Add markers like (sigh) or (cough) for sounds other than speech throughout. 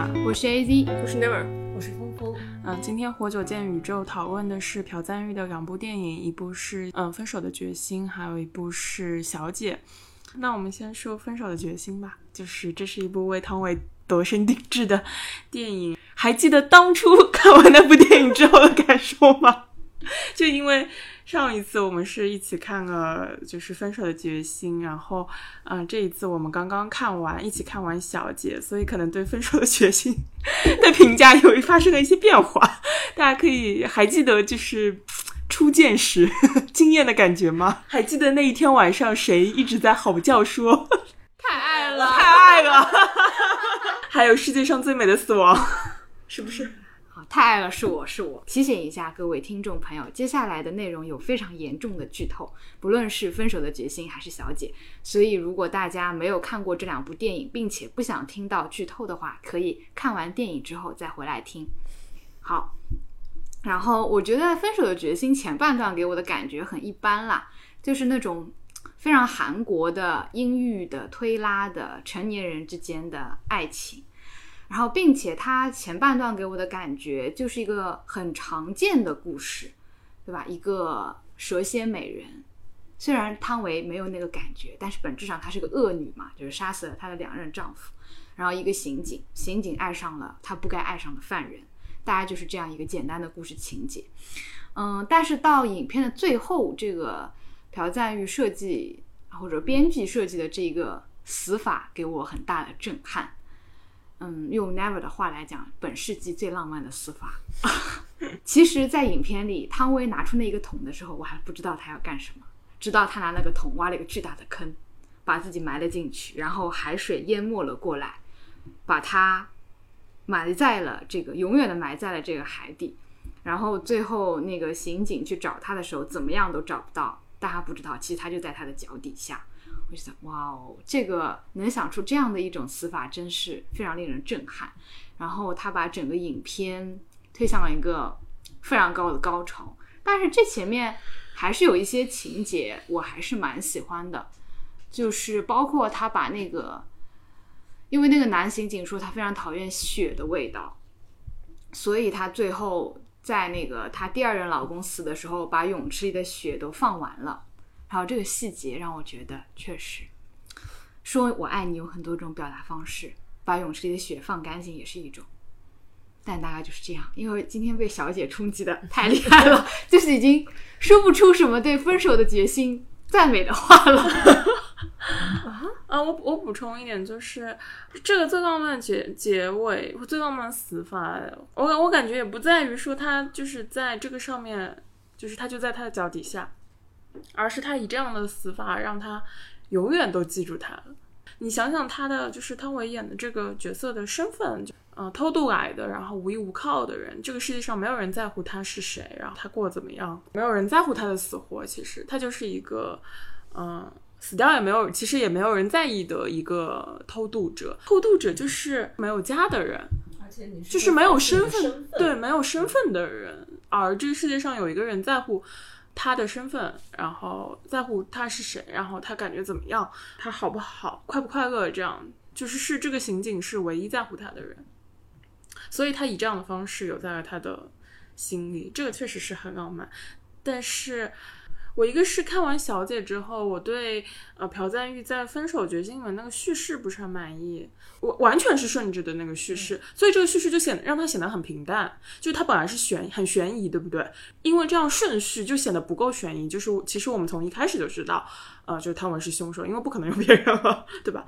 马，我是 AZ，我是 Never，我是峰峰。嗯，今天活久见宇宙讨论的是朴赞玉的两部电影，一部是嗯《分手的决心》，还有一部是《小姐》。那我们先说《分手的决心》吧，就是这是一部为汤唯度身定制的电影。还记得当初 (laughs) 看完那部电影之后的感受吗？(laughs) 就因为。上一次我们是一起看了就是分手的决心，然后，嗯，这一次我们刚刚看完，一起看完小姐，所以可能对分手的决心 (laughs) 的评价有发生了一些变化。大家可以还记得就是初见时 (laughs) 惊艳的感觉吗？还记得那一天晚上谁一直在吼叫说 (laughs) 太爱了，太爱了，还有世界上最美的死亡，是不是？太爱了，是我是我。提醒一下各位听众朋友，接下来的内容有非常严重的剧透，不论是分手的决心还是小姐。所以如果大家没有看过这两部电影，并且不想听到剧透的话，可以看完电影之后再回来听。好，然后我觉得分手的决心前半段给我的感觉很一般啦，就是那种非常韩国的阴郁的推拉的成年人之间的爱情。然后，并且它前半段给我的感觉就是一个很常见的故事，对吧？一个蛇蝎美人，虽然汤唯没有那个感觉，但是本质上她是个恶女嘛，就是杀死了她的两任丈夫。然后一个刑警，刑警爱上了他不该爱上的犯人，大概就是这样一个简单的故事情节。嗯，但是到影片的最后，这个朴赞玉设计或者编剧设计的这个死法给我很大的震撼。嗯，用 Never 的话来讲，本世纪最浪漫的死法。(laughs) 其实，在影片里，汤唯拿出那一个桶的时候，我还不知道他要干什么，直到他拿那个桶挖了一个巨大的坑，把自己埋了进去，然后海水淹没了过来，把他埋在了这个永远的埋在了这个海底。然后最后那个刑警去找他的时候，怎么样都找不到，但他不知道，其实他就在他的脚底下。我就想，哇哦，这个能想出这样的一种死法，真是非常令人震撼。然后他把整个影片推向了一个非常高的高潮，但是这前面还是有一些情节，我还是蛮喜欢的，就是包括他把那个，因为那个男刑警说他非常讨厌血的味道，所以他最后在那个他第二任老公死的时候，把泳池里的血都放完了。还有这个细节让我觉得确实，说我爱你有很多种表达方式，把泳池里的血放干净也是一种，但大概就是这样。因为今天被小姐冲击的太厉害了，(laughs) 就是已经说不出什么对分手的决心赞美的话了。啊 (laughs) 啊！我我补充一点，就是这个最浪漫结结尾最浪漫死法，我我感觉也不在于说他就是在这个上面，就是他就在他的脚底下。而是他以这样的死法让他永远都记住他了。你想想他的就是汤唯演的这个角色的身份，就呃偷渡来的，然后无依无靠的人。这个世界上没有人在乎他是谁，然后他过得怎么样，没有人在乎他的死活。其实他就是一个，嗯，死掉也没有，其实也没有人在意的一个偷渡者。偷渡者就是没有家的人，而且你就是没有身份，对，没有身份的人。而这个世界上有一个人在乎。他的身份，然后在乎他是谁，然后他感觉怎么样，他好不好，快不快乐，这样就是是这个刑警是唯一在乎他的人，所以他以这样的方式留在了他的心里，这个确实是很浪漫，但是。我一个是看完《小姐》之后，我对呃朴赞玉在《分手决心》里面那个叙事不是很满意，我完全是顺着的那个叙事，所以这个叙事就显得让他显得很平淡。就他本来是悬很悬疑，对不对？因为这样顺序就显得不够悬疑。就是其实我们从一开始就知道，呃，就是汤唯是凶手，因为不可能有别人了，对吧？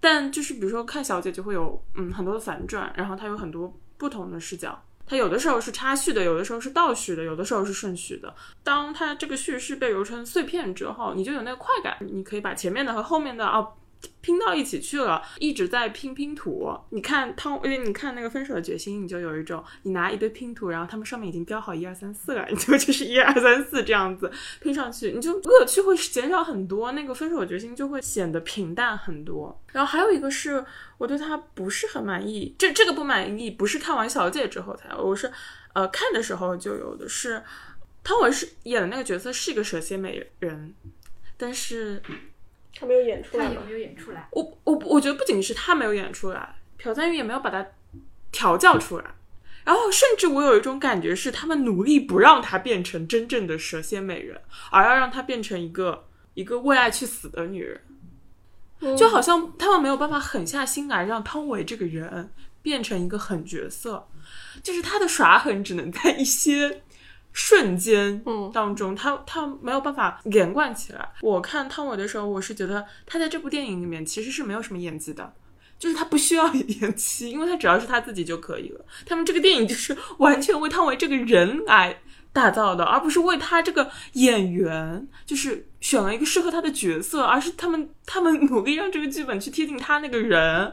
但就是比如说看《小姐》就会有嗯很多的反转，然后它有很多不同的视角。它有的时候是插叙的，有的时候是倒叙的，有的时候是顺序的。当它这个叙事被揉成碎片之后，你就有那个快感，你可以把前面的和后面的啊。拼到一起去了，一直在拼拼图。你看汤，因为你看那个分手的决心，你就有一种，你拿一堆拼图，然后他们上面已经标好一二三四了，你 (laughs) 就就是一二三四这样子拼上去，你就乐趣会减少很多，那个分手的决心就会显得平淡很多。然后还有一个是我对他不是很满意，这这个不满意不是看完小姐之后才，我是呃看的时候就有的是，汤唯是演的那个角色是一个蛇蝎美人，但是。他没有演出来，他有没有演出来？我我我觉得不仅是他没有演出来，朴赞玉也没有把他调教出来。然后，甚至我有一种感觉是，他们努力不让她变成真正的蛇蝎美人，而要让她变成一个一个为爱去死的女人。就好像他们没有办法狠下心来让汤唯这个人变成一个狠角色，就是他的耍狠只能在一些瞬间当中，他他没有办法连贯起来。我看汤唯的时候，我是觉得他在这部电影里面其实是没有什么演技的。就是他不需要演技，因为他只要是他自己就可以了。他们这个电影就是完全为汤唯这个人来打造的，而不是为他这个演员，就是选了一个适合他的角色，而是他们他们努力让这个剧本去贴近他那个人，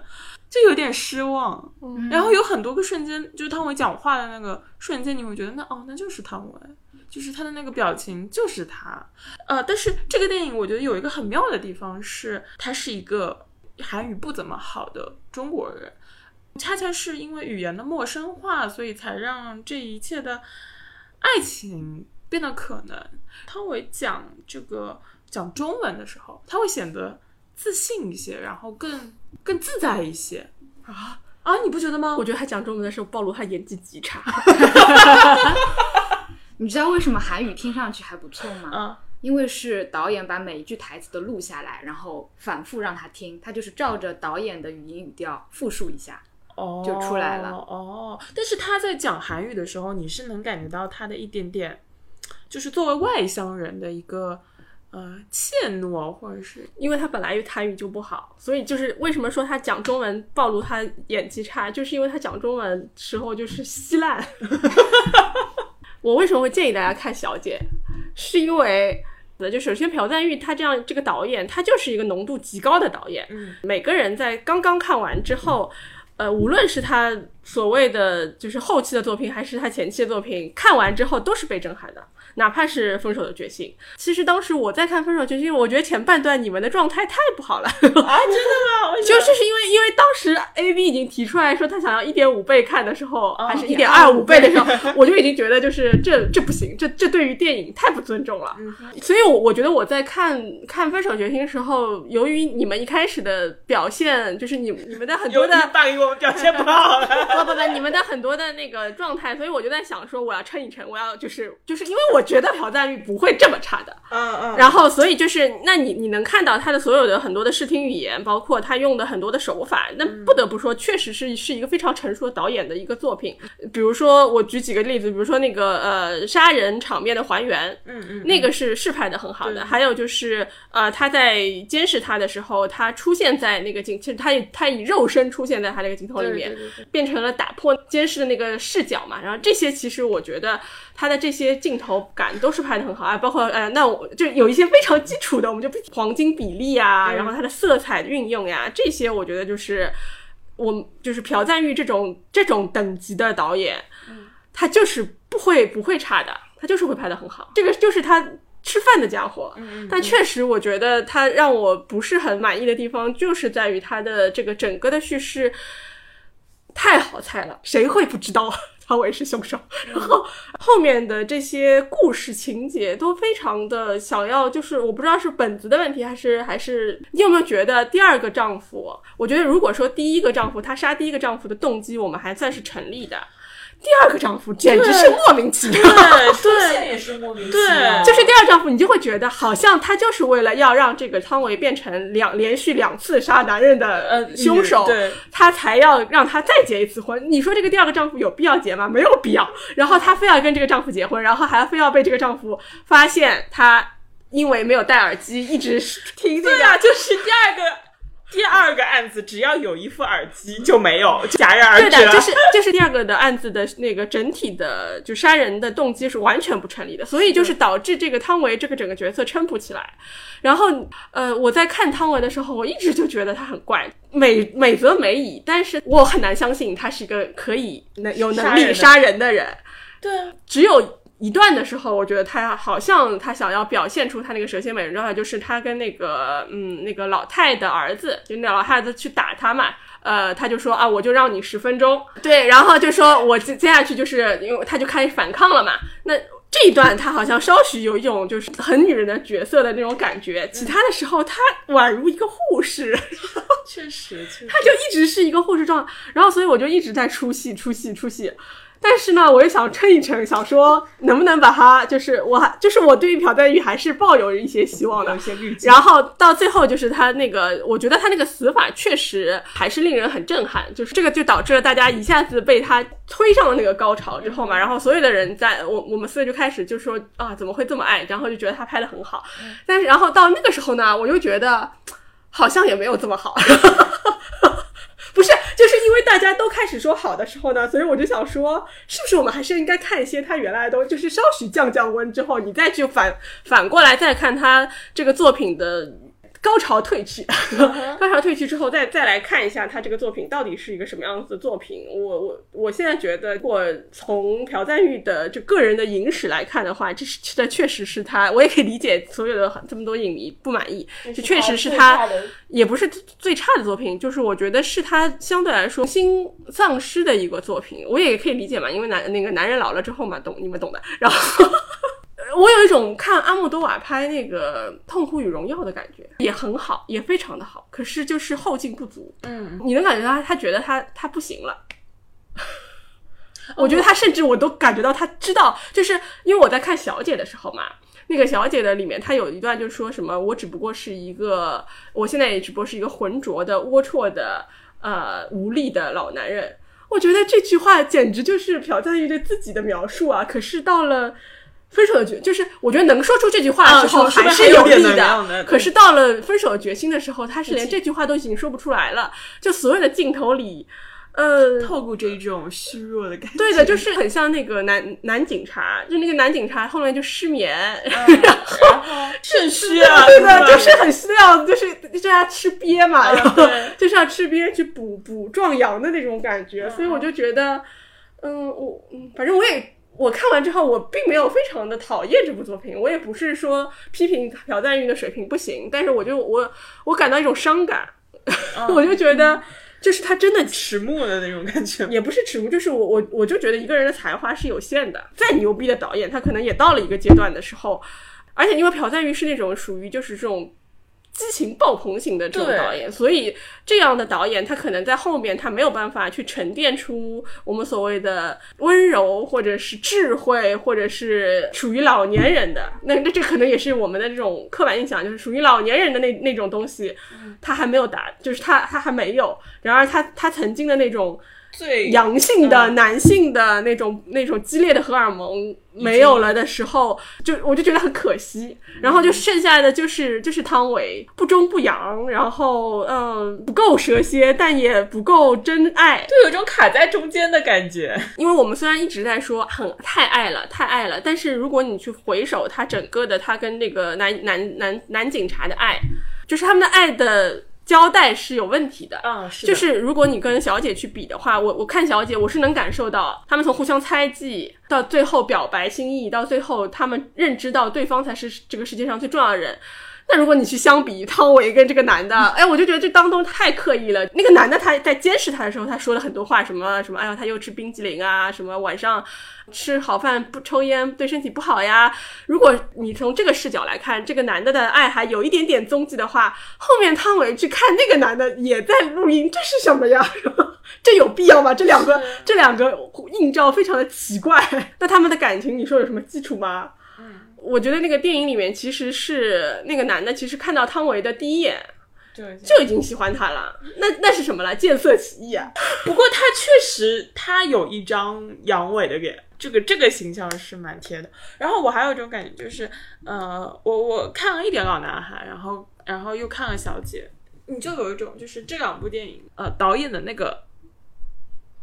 就有点失望。然后有很多个瞬间，就是汤唯讲话的那个瞬间，你会觉得那哦，那就是汤唯，就是他的那个表情就是他。呃，但是这个电影我觉得有一个很妙的地方是，他是一个。韩语不怎么好的中国人，恰恰是因为语言的陌生化，所以才让这一切的爱情变得可能。汤唯讲这个讲中文的时候，他会显得自信一些，然后更更自在一些啊啊！你不觉得吗？我觉得他讲中文的时候暴露他演技极差。(laughs) 你知道为什么韩语听上去还不错吗？嗯。因为是导演把每一句台词都录下来，然后反复让他听，他就是照着导演的语音语调复述一下，哦，就出来了。哦，但是他在讲韩语的时候，你是能感觉到他的一点点，就是作为外乡人的一个呃怯懦，或者是因为他本来韩语就不好，所以就是为什么说他讲中文暴露他演技差，就是因为他讲中文时候就是稀烂。(laughs) 我为什么会建议大家看《小姐》，是因为。就首先朴赞玉他这样这个导演，他就是一个浓度极高的导演。嗯，每个人在刚刚看完之后，呃，无论是他所谓的就是后期的作品，还是他前期的作品，看完之后都是被震撼的。哪怕是分手的决心，其实当时我在看分手决心，我觉得前半段你们的状态太不好了啊！真的吗？就 (laughs) 就是因为因为当时 A B 已经提出来说他想要一点五倍看的时候，还是一点二五倍的时候，我就已经觉得就是这这不行，这这对于电影太不尊重了。所以，我我觉得我在看看分手决心的时候，由于你们一开始的表现，就是你你们的很多的大于我们表现不好，不不不，你们的很多的那个状态，所以我就在想说，我要撑一撑，我要就是就是因为我。觉得朴赞玉不会这么差的，嗯嗯，然后所以就是，那你你能看到他的所有的很多的视听语言，包括他用的很多的手法，那不得不说，确实是是一个非常成熟的导演的一个作品。比如说，我举几个例子，比如说那个呃杀人场面的还原，嗯嗯，那个是是拍的很好的。还有就是呃他在监视他的时候，他出现在那个镜，其实他他以肉身出现在他那个镜头里面，变成了打破监视的那个视角嘛。然后这些其实我觉得他的这些镜头。感都是拍的很好啊，包括呃，那我就有一些非常基础的，我们就黄金比例啊，然后它的色彩运用呀，这些我觉得就是我就是朴赞玉这种这种等级的导演，他就是不会不会差的，他就是会拍的很好，这个就是他吃饭的家伙。但确实，我觉得他让我不是很满意的地方，就是在于他的这个整个的叙事太好猜了，谁会不知道？(laughs) 曹伟是凶手，然后后面的这些故事情节都非常的想要，就是我不知道是本子的问题，还是还是你有没有觉得第二个丈夫？我觉得如果说第一个丈夫他杀第一个丈夫的动机，我们还算是成立的。第二个丈夫简直是莫名其妙，对，也是莫名其妙。就是第二丈夫，你就会觉得好像他就是为了要让这个汤唯变成两连续两次杀男人的呃凶手，他才要让他再结一次婚。你说这个第二个丈夫有必要结吗？没有必要。然后她非要跟这个丈夫结婚，然后还非要被这个丈夫发现他因为没有戴耳机一直听这个，就是第二个。第二个案子只要有一副耳机就没有戛然而止了。对的，就是 (laughs) 就是第二个的案子的那个整体的就杀人的动机是完全不成立的，所以就是导致这个汤唯这个整个角色撑不起来。然后呃，我在看汤唯的时候，我一直就觉得他很怪，美美则美矣，但是我很难相信他是一个可以能有能力杀人的人。对，只有。一段的时候，我觉得他好像他想要表现出他那个蛇蝎美人状态，就是他跟那个嗯那个老太的儿子，就那老太子去打他嘛，呃，他就说啊，我就让你十分钟，对，然后就说我接接下去就是因为他就开始反抗了嘛，那这一段他好像稍许有一种就是很女人的角色的那种感觉，其他的时候他宛如一个护士，确实，确实，(laughs) 他就一直是一个护士状，然后所以我就一直在出戏出戏出戏。但是呢，我又想撑一撑，想说能不能把它，就是我还就是我对于朴赞玉还是抱有一些希望的一。些滤镜。然后到最后就是他那个，我觉得他那个死法确实还是令人很震撼，就是这个就导致了大家一下子被他推上了那个高潮之后嘛，然后所有的人在我我们四个就开始就说啊怎么会这么爱，然后就觉得他拍的很好，但是然后到那个时候呢，我又觉得好像也没有这么好。(laughs) 不是，就是因为大家都开始说好的时候呢，所以我就想说，是不是我们还是应该看一些他原来的东西，就是稍许降降温之后，你再去反反过来再看他这个作品的高潮退去，高潮退去之后，再再来看一下他这个作品到底是一个什么样子的作品。我我我现在觉得，如果从朴赞玉的就个人的影史来看的话，这是这确实是他，我也可以理解所有的很这么多影迷不满意，这确实是他也不是最差的作品，就是我觉得是他相对来说新丧失的一个作品，我也可以理解嘛，因为男那个男人老了之后嘛，懂你们懂的。然后我有一种看阿莫多瓦拍那个《痛苦与荣耀》的感觉，也很好，也非常的好，可是就是后劲不足。嗯，你能感觉到他，他觉得他他不行了。我觉得他甚至我都感觉到他知道，就是因为我在看《小姐》的时候嘛，那个《小姐》的里面，他有一段就说什么，我只不过是一个，我现在也只不过是一个浑浊的、龌龊的、呃无力的老男人。我觉得这句话简直就是朴赞玉对自己的描述啊！可是到了分手的决，就是我觉得能说出这句话的时候还是有点力能量的可是到了分手的决心的时候，他是连这句话都已经说不出来了。就所有的镜头里，呃，透过这一种虚弱的感觉。对的，就是很像那个男男警察，就那个男警察后面就失眠，然后肾虚啊，对的，就是很需要，就是就是要吃鳖嘛，然后就是要吃鳖去补补壮阳的那种感觉，所以我就觉得，嗯，我嗯反正我也。我看完之后，我并没有非常的讨厌这部作品，我也不是说批评朴赞玉的水平不行，但是我就我我感到一种伤感，(laughs) 我就觉得就是他真的 (laughs) 迟暮的那种感觉。也不是迟暮，就是我我我就觉得一个人的才华是有限的，再牛逼的导演，他可能也到了一个阶段的时候，而且因为朴赞玉是那种属于就是这种激情爆棚型的这种导演，所以这样的导演他可能在后面他没有办法去沉淀出我们所谓的温柔或者是智慧，或者是属于老年人的。那那这可能也是我们的这种刻板印象，就是属于老年人的那那种东西，他还没有达，就是他他还没有，然而他他曾经的那种。最阳性的、嗯男性的那种那种激烈的荷尔蒙没有了的时候，就我就觉得很可惜。然后就剩下的就是就是汤唯不中不阳，然后嗯不够蛇蝎，但也不够真爱。就有一种卡在中间的感觉。因为我们虽然一直在说很太爱了，太爱了，但是如果你去回首他整个的他跟那个男男男男警察的爱，就是他们的爱的交代是有问题的。嗯，是就就是如果你跟小姐去比的话，我我看小姐，我是能感受到他们从互相猜忌到最后表白心意，到最后他们认知到对方才是这个世界上最重要的人。那如果你去相比汤唯跟这个男的，哎，我就觉得这当中太刻意了。那个男的他在监视他的时候，他说了很多话，什么什么，哎呀，他又吃冰激凌啊，什么晚上吃好饭不抽烟对身体不好呀。如果你从这个视角来看，这个男的的爱还有一点点踪迹的话，后面汤唯去看那个男的也在录音，这是什么呀？(laughs) 这有必要吗？这两个这两个映照非常的奇怪。(laughs) 那他们的感情，你说有什么基础吗？我觉得那个电影里面其实是那个男的，其实看到汤唯的第一眼对，就已经喜欢她了。那那是什么了？见色起意啊！不过他确实他有一张阳痿的脸，这个这个形象是蛮贴的。然后我还有一种感觉就是，呃，我我看了一点老男孩，然后然后又看了小姐，你就有一种就是这两部电影，呃，导演的那个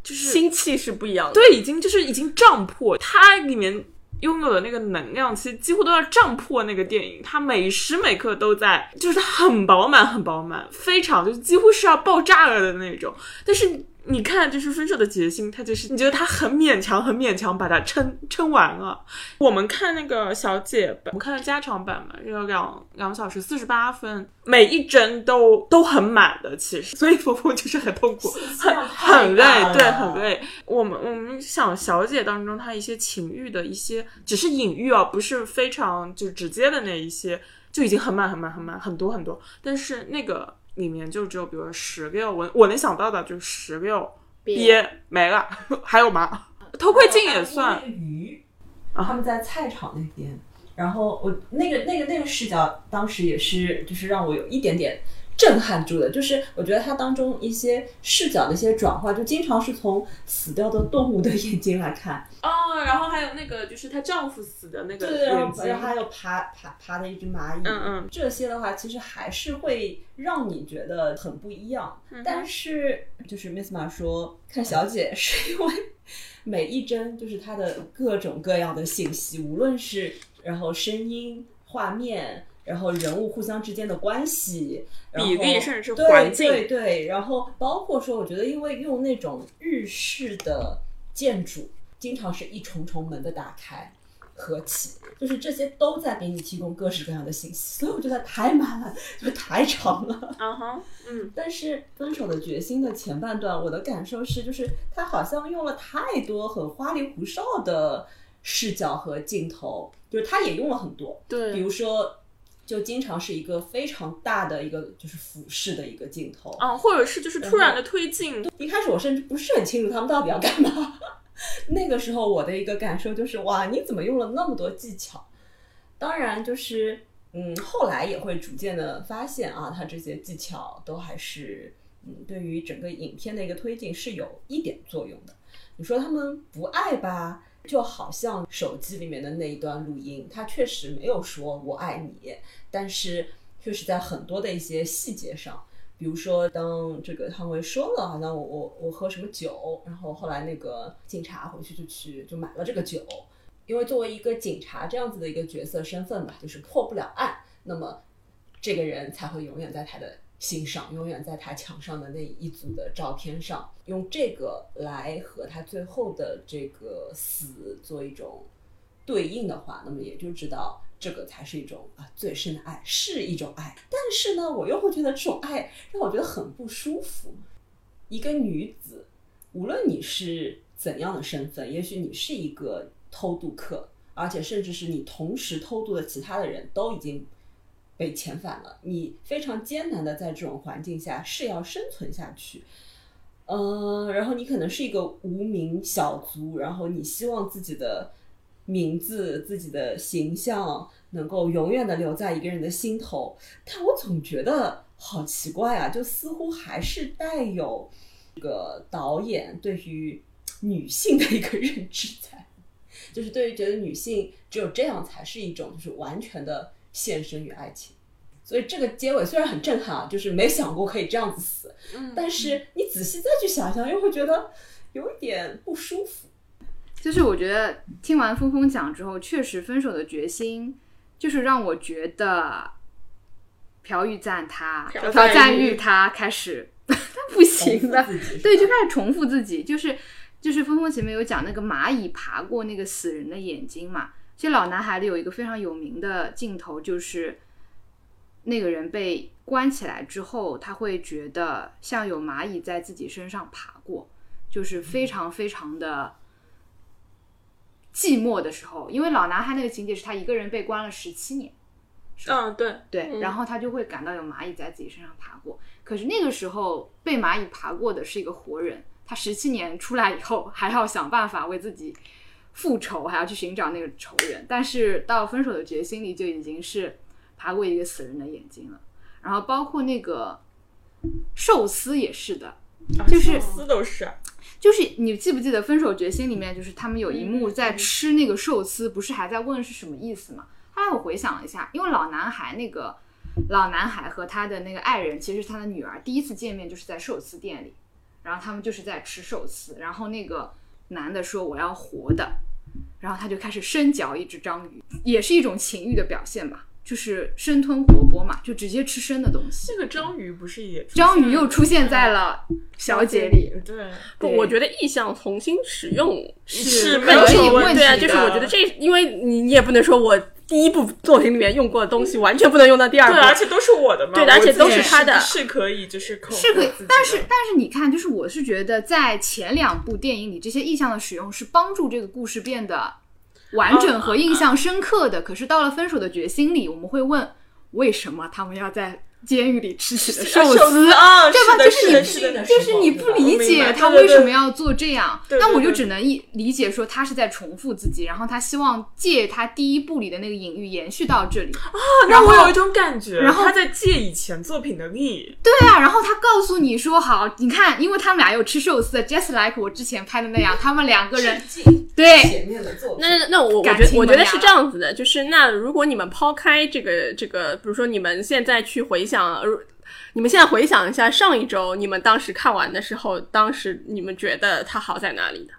就是心气是不一样的。对，已经就是已经胀破，它里面拥有的那个能量，其实几乎都要胀破那个电影。它每时每刻都在，就是它很饱满，很饱满，非常就几乎是要爆炸了的那种。但是你看，就是分手的决心，他就是你觉得他很勉强，很勉强把它撑撑完了。我们看那个小姐版，我们看的加长版嘛，有两两小时四十八分，每一帧都都很满的，其实，所以峰峰就是很痛苦，很很累，对，很累。我们我们想小姐当中，她一些情欲的一些，只是隐喻啊，不是非常就直接的那一些，就已经很满很满很满很多很多，但是那个。里面就只有比如说十个，我我能想到的就是十个鳖没了，(laughs) 还有吗？偷窥镜也算。鱼，他们在菜场那边，然后我那个那个那个视角，当时也是就是让我有一点点。震撼住的，就是我觉得它当中一些视角的一些转换，就经常是从死掉的动物的眼睛来看哦，然后还有那个就是她丈夫死的那个对，然后还有爬爬爬的一只蚂蚁，嗯嗯，这些的话其实还是会让你觉得很不一样。但是就是 Miss 马说看小姐是因为每一帧就是它的各种各样的信息，无论是然后声音、画面。然后人物互相之间的关系，比例甚至是环境，对对，然后包括说，我觉得因为用那种日式的建筑，经常是一重重门的打开、合起，就是这些都在给你提供各式各样的信息，所以我觉得太满了，就太长了。嗯哼，嗯。但是《分手的决心》的前半段，我的感受是，就是他好像用了太多很花里胡哨的视角和镜头，就是他也用了很多，对，比如说。就经常是一个非常大的一个就是俯视的一个镜头啊，或者是就是突然的推进。一开始我甚至不是很清楚他们到底要干嘛。(laughs) 那个时候我的一个感受就是，哇，你怎么用了那么多技巧？当然，就是嗯，后来也会逐渐的发现啊，他这些技巧都还是嗯，对于整个影片的一个推进是有一点作用的。你说他们不爱吧？就好像手机里面的那一段录音，他确实没有说我爱你，但是确实在很多的一些细节上，比如说当这个汤唯说了，好像我我我喝什么酒，然后后来那个警察回去就去就买了这个酒，因为作为一个警察这样子的一个角色身份吧，就是破不了案，那么这个人才会永远在他的。欣赏永远在他墙上的那一组的照片上，用这个来和他最后的这个死做一种对应的话，那么也就知道这个才是一种啊最深的爱，是一种爱。但是呢，我又会觉得这种爱让我觉得很不舒服。一个女子，无论你是怎样的身份，也许你是一个偷渡客，而且甚至是你同时偷渡的其他的人都已经。被遣返了，你非常艰难的在这种环境下是要生存下去，嗯，然后你可能是一个无名小卒，然后你希望自己的名字、自己的形象能够永远的留在一个人的心头，但我总觉得好奇怪啊，就似乎还是带有这个导演对于女性的一个认知在，(laughs) 就是对于觉得女性只有这样才是一种就是完全的。献身于爱情，所以这个结尾虽然很震撼啊，就是没想过可以这样子死，但是你仔细再去想想，又会觉得有一点不舒服。就是我觉得听完峰峰讲之后，确实分手的决心，就是让我觉得朴玉赞他，朴赞玉他开始他 (laughs) 不行了，对，就开始重复自己，就是就是峰峰前面有讲那个蚂蚁爬过那个死人的眼睛嘛。其实老男孩里有一个非常有名的镜头，就是那个人被关起来之后，他会觉得像有蚂蚁在自己身上爬过，就是非常非常的寂寞的时候。因为老男孩那个情节是他一个人被关了十七年，嗯，对对，然后他就会感到有蚂蚁在自己身上爬过。可是那个时候被蚂蚁爬过的是一个活人，他十七年出来以后还要想办法为自己。复仇还要去寻找那个仇人，但是到分手的决心里就已经是爬过一个死人的眼睛了。然后包括那个寿司也是的，就是寿司都是，就是你记不记得分手决心里面就是他们有一幕在吃那个寿司，不是还在问是什么意思吗？后来我回想了一下，因为老男孩那个老男孩和他的那个爱人其实是他的女儿，第一次见面就是在寿司店里，然后他们就是在吃寿司，然后那个男的说我要活的。然后他就开始生嚼一只章鱼，也是一种情欲的表现吧。就是生吞活剥嘛，就直接吃生的东西。这个章鱼不是也章鱼又出现在了小姐里，对，对不我觉得意象重新使用是没有可以什么对啊，问题的就是我觉得这，因为你你也不能说我第一部作品里面用过的东西完全不能用到第二部。对，，而且都是我的嘛，对而且都是他的。是是可以就是口是可以，但是但是你看，就是我是觉得在前两部电影里，这些意象的使用是帮助这个故事变得完整和印象深刻的。可是到了《分手的决心》里，我们会问为什么他们要在监狱里吃起了寿寿司？啊，对吧？就是你就是你不理解他为什么要做这样，那我就只能一理解说他是在重复自己，然后他希望借他第一部里的那个隐喻延续到这里啊。那我有一种感觉，然后他在借以前作品的力，对啊，然后他告诉你说好，你看，因为他们俩有吃寿司，just like 我之前拍的那样，他们两个人对前面的作品。那那我我感觉得我觉得是这样子的，就是那如果你们抛开这个这个，比如说你们现在去回想，呃你们现在回想一下上一周你们当时看完的时候，当时你们觉得它好在哪里呢？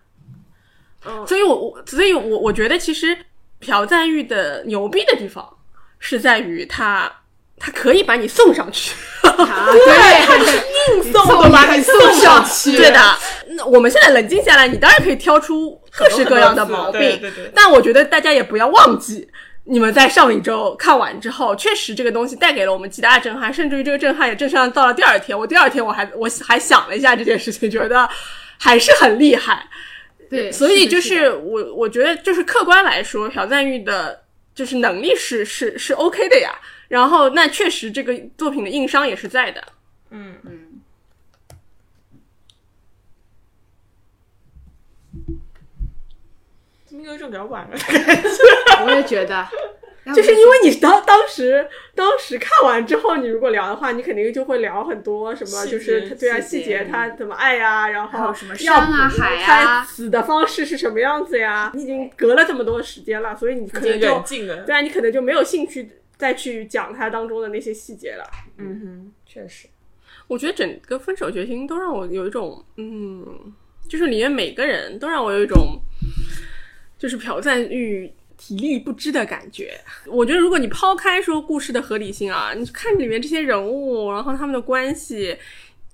嗯所以我我所以我我觉得其实朴赞玉的牛逼的地方是在于他他可以把你送上去。啊，(laughs) 对，他是硬送的把你送上去，对的，那我们现在冷静下来，你当然可以挑出各式各样的毛病，对对对但我觉得大家也不要忘记。你们在上一周看完之后，确实这个东西带给了我们极大的震撼，甚至于这个震撼也震撼到了第二天。我第二天我还我还想了一下这件事情，觉得还是很厉害。对，所以就的是我我觉得就是客观来说，朴赞玉的就是能力是是是 OK 的呀。然后那确实这个作品的硬伤也是在的。嗯，嗯，怎么有一种聊完了？(laughs) 我也觉得，就是因为你当当时当时看完之后，你如果聊的话，你肯定就会聊很多什么，就是他对啊细节他怎么爱呀、然后什么要山啊海啊他死的方式是什么样子呀？你已经隔了这么多时间了，所以你可能就。对啊，你可能就没有兴趣再去讲它当中的那些细节了。嗯哼，确实。我觉得整个分手决心都让我有一种，嗯，就是里面每个人都让我有一种，就是朴赞玉体力不支的感觉。我觉得如果你抛开说故事的合理性啊，你看里面这些人物，然后他们的关系，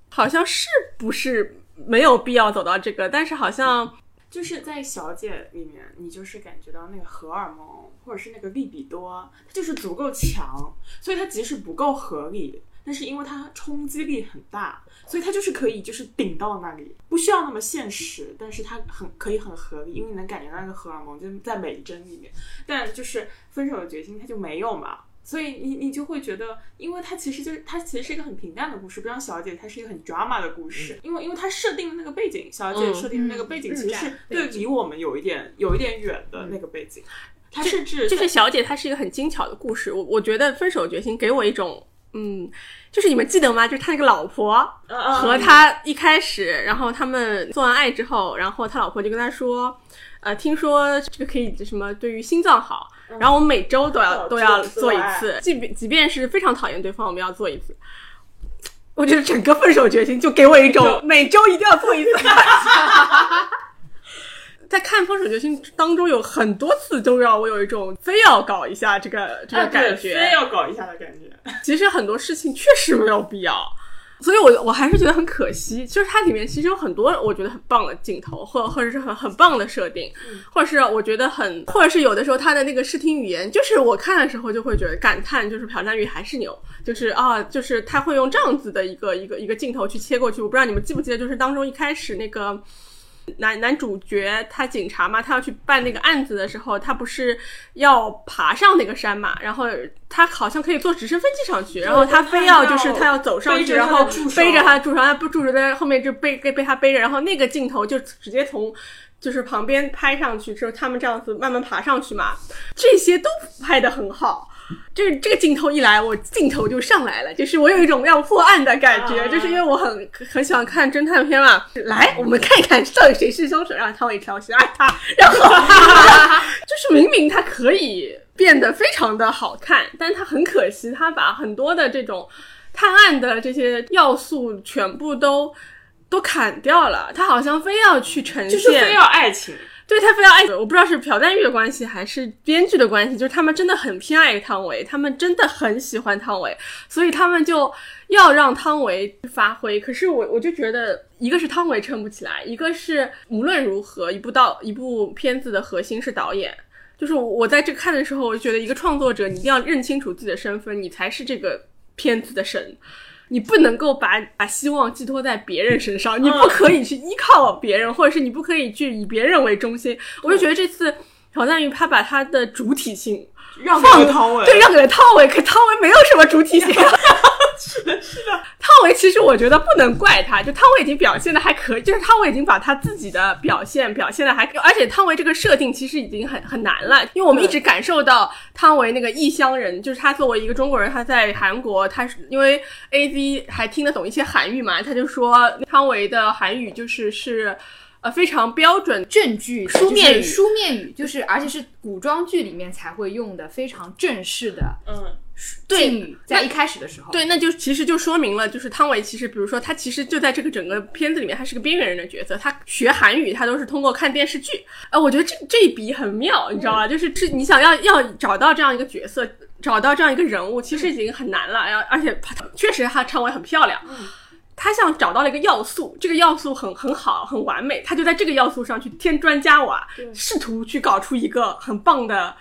好像是不是没有必要走到这个，但是好像就是在《小姐》里面，你就是感觉到那个荷尔蒙或者是那个利比多，它就是足够强，所以它即使不够合理，但是因为它冲击力很大，所以它就是可以就是顶到那里，不需要那么现实，但是它很可以很合理，因为你能感觉到那个荷尔蒙就在每一帧里面。但就是分手的决心，它就没有嘛。所以你你就会觉得，因为它其实就是它其实是一个很平淡的故事，不像小姐，它是一个很 drama 的故事，因为因为它设定的那个背景，小姐嗯设定的那个背景其实是对离我们有一点有一点远的那个背景，它甚至就是小姐她是一个很精巧的故事。我我觉得分手决心给我一种，嗯，就是你们记得吗？就是他那个老婆，和和他一开始，然后他们做完爱之后，然后他老婆就跟他说，呃，听说这个可以什么对于心脏好，然后我们每周都要哦都要做做一次，即便即便是非常讨厌对方，我们要做一次。我觉得整个分手决心就给我一种每周一定要做一次。在看《分手决心》当中，有很多次都让我有一种非要搞一下这个这个感觉，非要搞一下的感觉。(laughs) 其实很多事情确实没有必要，所以我我还是觉得很可惜。就是它里面其实有很多我觉得很棒的镜头，或或者是很很棒的设定，或者是我觉得很，或者是有的时候它的那个视听语言，就是我看的时候就会觉得感叹，就是朴赞玉还是牛，就是啊，就是他会用这样子的一个一个一个镜头去切过去。我不知道你们记不记得，就是当中一开始那个。男男主角他警察嘛，他要去办那个案子的时候，他不是要爬上那个山嘛，然后他好像可以坐直升飞机上去，然后他非要就是他要走上去，然后背着他的助手，他不住手在后面就背被被他背着，然后那个镜头就直接从就是旁边拍上去，之后他们这样子慢慢爬上去嘛，这些都拍的很好。就是这个镜头一来，我镜头就上来了，就是我有一种要破案的感觉，啊就是因为我很很喜欢看侦探片嘛。来，我们看一看到底谁是凶手，然后他会挑选爱他，然后 (laughs) 就是明明他可以变得非常的好看，但他很可惜，他把很多的这种探案的这些要素全部都都砍掉了，他好像非要去呈现，就是非要爱情，对他非常爱，我不知道是朴赞玉的关系还是编剧的关系，就是他们真的很偏爱汤唯，他们真的很喜欢汤唯，所以他们就要让汤唯发挥。可是我我就觉得，一个是汤唯撑不起来，一个是无论如何，一部到一部片子的核心是导演。就是我在这看的时候，我就觉得一个创作者，你一定要认清楚自己的身份，你才是这个片子的神。你不能够把把希望寄托在别人身上，你不可以去依靠别人，或者是你不可以去以别人为中心。我就觉得这次挑战于他把他的主体性让给了汤唯，对，让给了汤唯，可汤唯没有什么主体性。(laughs) 是的，是的。汤唯其实我觉得不能怪他，就汤唯已经表现的还可以，就是汤唯已经把他自己的表现表现的还，而且汤唯这个设定其实已经很很难了，因为我们一直感受到汤唯那个异乡人，就是他作为一个中国人，他在韩国，他是因为 A Z 还听得懂一些韩语嘛，他就说汤唯的韩语就是是。呃，非常标准正剧书面语，书面语就是，而且是古装剧里面才会用的非常正式的，嗯，敬语在一开始的时候，对，那就其实就说明了，就是汤唯其实，比如说他其实就在这个整个片子里面，他是个边缘人的角色，他学韩语，他都是通过看电视剧，呃，我觉得这这一笔很妙，你知道吗？就是是你想要要找到这样一个角色，找到这样一个人物，其实已经很难了，然后而且确实他汤唯很漂亮。他像找到了一个要素，这个要素很很好，很完美，他就在这个要素上去添砖加瓦，试图去搞出一个很棒的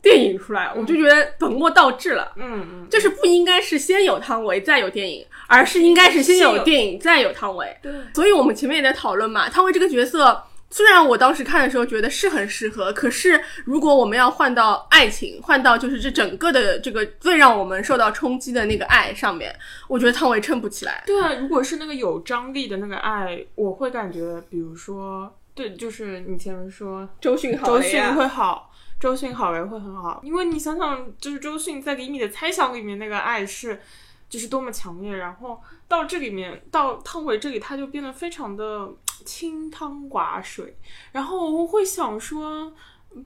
电影出来。我就觉得本末倒置了，嗯嗯，就是不应该是先有汤唯再有电影，而是应该是先有电影再有汤唯。对，所以我们前面也在讨论嘛，汤唯这个角色。虽然我当时看的时候觉得是很适合，可是如果我们要换到爱情，换到就是这整个的这个最让我们受到冲击的那个爱上面，我觉得汤唯撑不起来。对啊，如果是那个有张力的那个爱，我会感觉，比如说，对，就是你前面说周迅好，周迅会好，周迅好人会很好，因为你想想，就是周迅在《李米的猜想》里面那个爱是。就是多么强烈，然后到这里面，到汤唯这里，他就变得非常的清汤寡水。然后我会想说，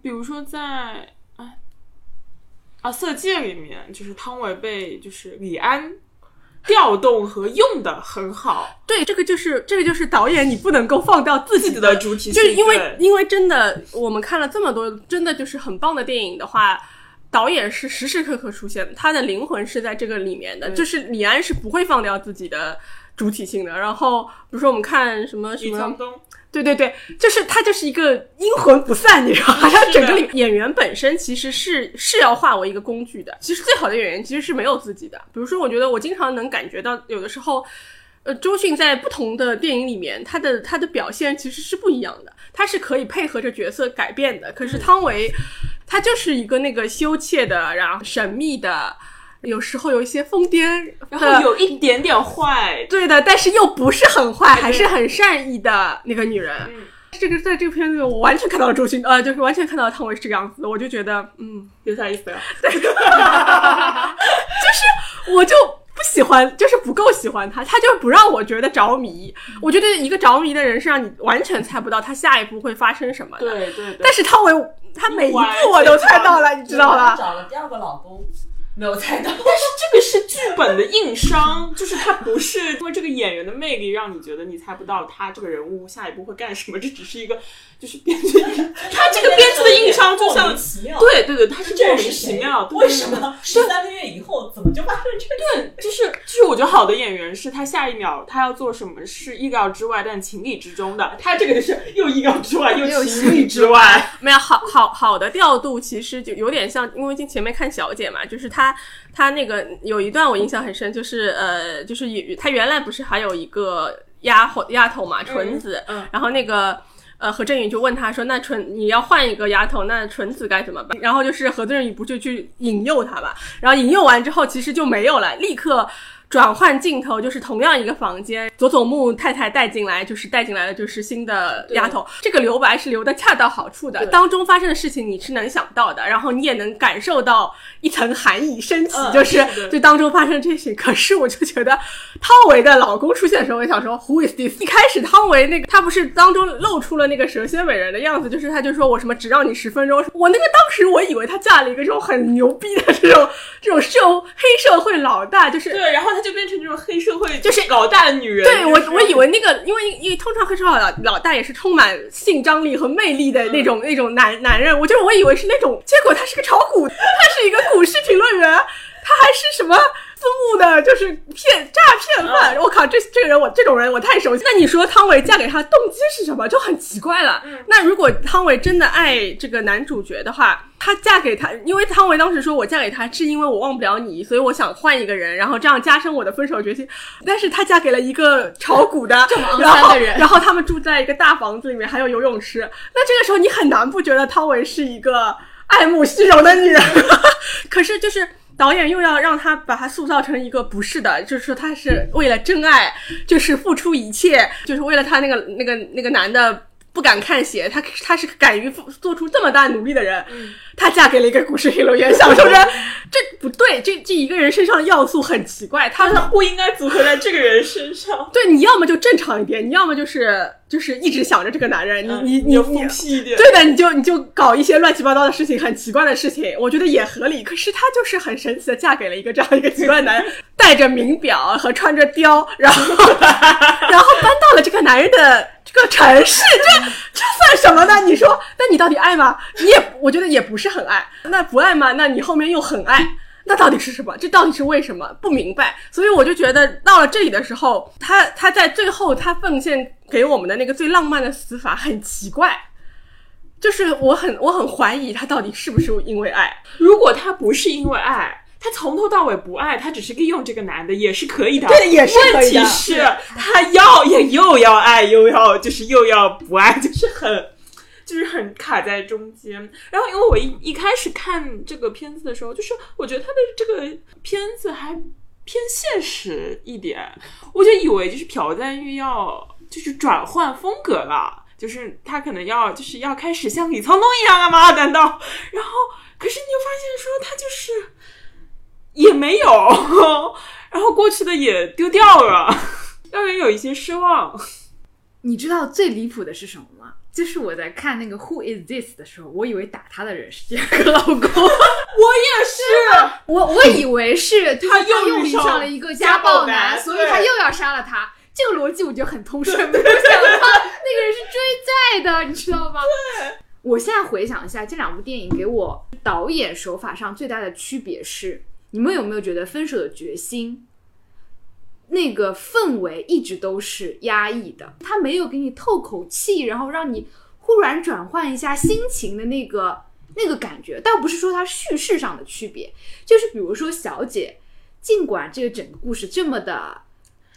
比如说在啊啊《色戒》里面，就是汤唯被就是李安 (laughs) 调动和用的很好。对，这个就是这个就是导演，你不能够放掉自己的主体性，就是因为因为真的，我们看了这么多，真的就是很棒的电影的话。导演是时时刻刻出现的，他的灵魂是在这个里面的，就是李安是不会放掉自己的主体性的。然后，比如说我们看什么什么，对对对，就是他就是一个阴魂不散，你知道吗？(laughs) 他整个演员本身其实是是要化为一个工具的。其实最好的演员其实是没有自己的。比如说，我觉得我经常能感觉到，有的时候，呃，周迅在不同的电影里面，他的他的表现其实是不一样的，他是可以配合着角色改变的。可是汤唯。他就是一个那个羞怯的，然后神秘的，有时候有一些疯癫，然后有一点点坏，对的，但是又不是很坏，还是很善意的那个女人。这个在这个片子，我完全看到了周迅，呃，就是完全看到了汤唯是这个样子，我就觉得，嗯，有啥意思呀？对，(laughs) 就是我就。不喜欢就是不够喜欢他，他就不让我觉得着迷。我觉得一个着迷的人是让你完全猜不到他下一步会发生什么的。对对。但是汤唯，他每一步我都猜到了，你知道吧？找了第二个老公。没有猜到，(laughs) 但是这个是剧本的硬伤，就是他不是因为这个演员的魅力让你觉得你猜不到他这个人物下一步会干什么，这只是一个就是编剧他这个编剧的硬伤就像对对对，他是莫名其妙，为什么十三个月以后怎么就发生这个？对，就是就是我觉得好的演员是他下一秒他要做什么是意料之外但情理之中的，他这个就是又意料之外又情理之外，没有好好好的调度其实就有点像，因为今前面看小姐嘛，就是他。他他那个有一段我印象很深，就是呃，就是他原来不是还有一个丫头丫头嘛，纯子，然后那个呃何振宇就问他说，那纯你要换一个丫头，那纯子该怎么办？然后就是何振宇不就去引诱他吧，然后引诱完之后其实就没有了，立刻。转换镜头就是同样一个房间，佐佐木太太带进来，就是带进来的就是新的丫头。这个留白是留的恰到好处的，当中发生的事情你是能想到的，然后你也能感受到一层寒意升起，就是就当中发生这些。可是我就觉得汤唯的老公出现的时候，我想说 Who is this？一开始汤唯那个他不是当中露出了那个蛇蝎美人的样子，就是他就说我什么只让你十分钟，我那个当时我以为他嫁了一个这种很牛逼的这种这种社黑社会老大，就是对，然后他就变成这种黑社会就是老大的女人。对我我以为那个，因为因为通常黑社会老老大也是充满性张力和魅力的那种、那种男男人，我就是我以为是那种，结果他是个炒股，他是一个股市评论员，他还是什么私募的，就是骗诈骗犯。我靠，这这个人我这种人我太熟悉。那你说汤唯嫁给他动机是什么？就很奇怪了。那如果汤唯真的爱这个男主角的话，她嫁给他，因为汤唯当时说我嫁给他是因为我忘不了你，所以我想换一个人，然后这样加深我的分手决心。但是她嫁给了一个炒股的这么肮脏的人然后他们住在一个大房子里面，还有游泳池。那这个时候你很难不觉得汤唯是一个爱慕虚荣的女人。(laughs) 可是就是导演又要让他把他塑造成一个不是的，就是说他是为了真爱，就是付出一切，就是为了他那个那个那个男的。不敢看血，她她是敢于付做出这么大努力的人，她嫁给了一个股市评论员，想说这 (laughs) 这不对，这这一个人身上的要素很奇怪，他他不应该组合在这个人身上。(laughs) 对，你要么就正常一点，你要么就是就是一直想着这个男人，你你你就你复辟一点。对的，你就你就搞一些乱七八糟的事情，很奇怪的事情，我觉得也合理。可是她就是很神奇的嫁给了一个这样一个奇怪男人，戴着名表和穿着貂，然后 (laughs) 然后搬到了这个男人的这个城市，这这算什么呢？你说，那你到底爱吗？你也我觉得也不是很爱。那不爱吗？那你后面又很爱。那到底是什么？这到底是为什么？不明白。所以我就觉得到了这里的时候，他他在最后他奉献给我们的那个最浪漫的死法很奇怪，就是我很我很怀疑他到底是不是因为爱。如果他不是因为爱，他从头到尾不爱，他只是利用这个男的，也是可以的。对也是可问以的题是，他要也又要爱，又要就是又要不爱，就是很。就是很卡在中间，然后因为我一一开始看这个片子的时候，就是我觉得他的这个片子还偏现实一点，我就以为就是朴赞玉要就是转换风格了，就是他可能要就是要开始像李沧东一样了吗？难道？然后可是你又发现说他就是也没有，(laughs) 然后过去的也丢掉了，(laughs) 让人有一些失望。你知道最离谱的是什么吗？就是我在看那个 Who is this 的时候，我以为打他的人是第二个老公，(laughs) 我也是，我我以为是就是他又又遇遇上上了一个家暴暴男，所以他又要杀了他。这个逻辑我觉得很通顺，没有想到那个人是追债的，你知道吗？对。我现在回想一下，这两部电影给我导演手法上最大的区别是，你们有没有觉得《分手的决心》那个氛围一直都是压抑的，他没有给你透口气，然后让你忽然转换一下心情的那个那个感觉。倒不是说它叙事上的区别，就是比如说小姐，尽管这个整个故事这么的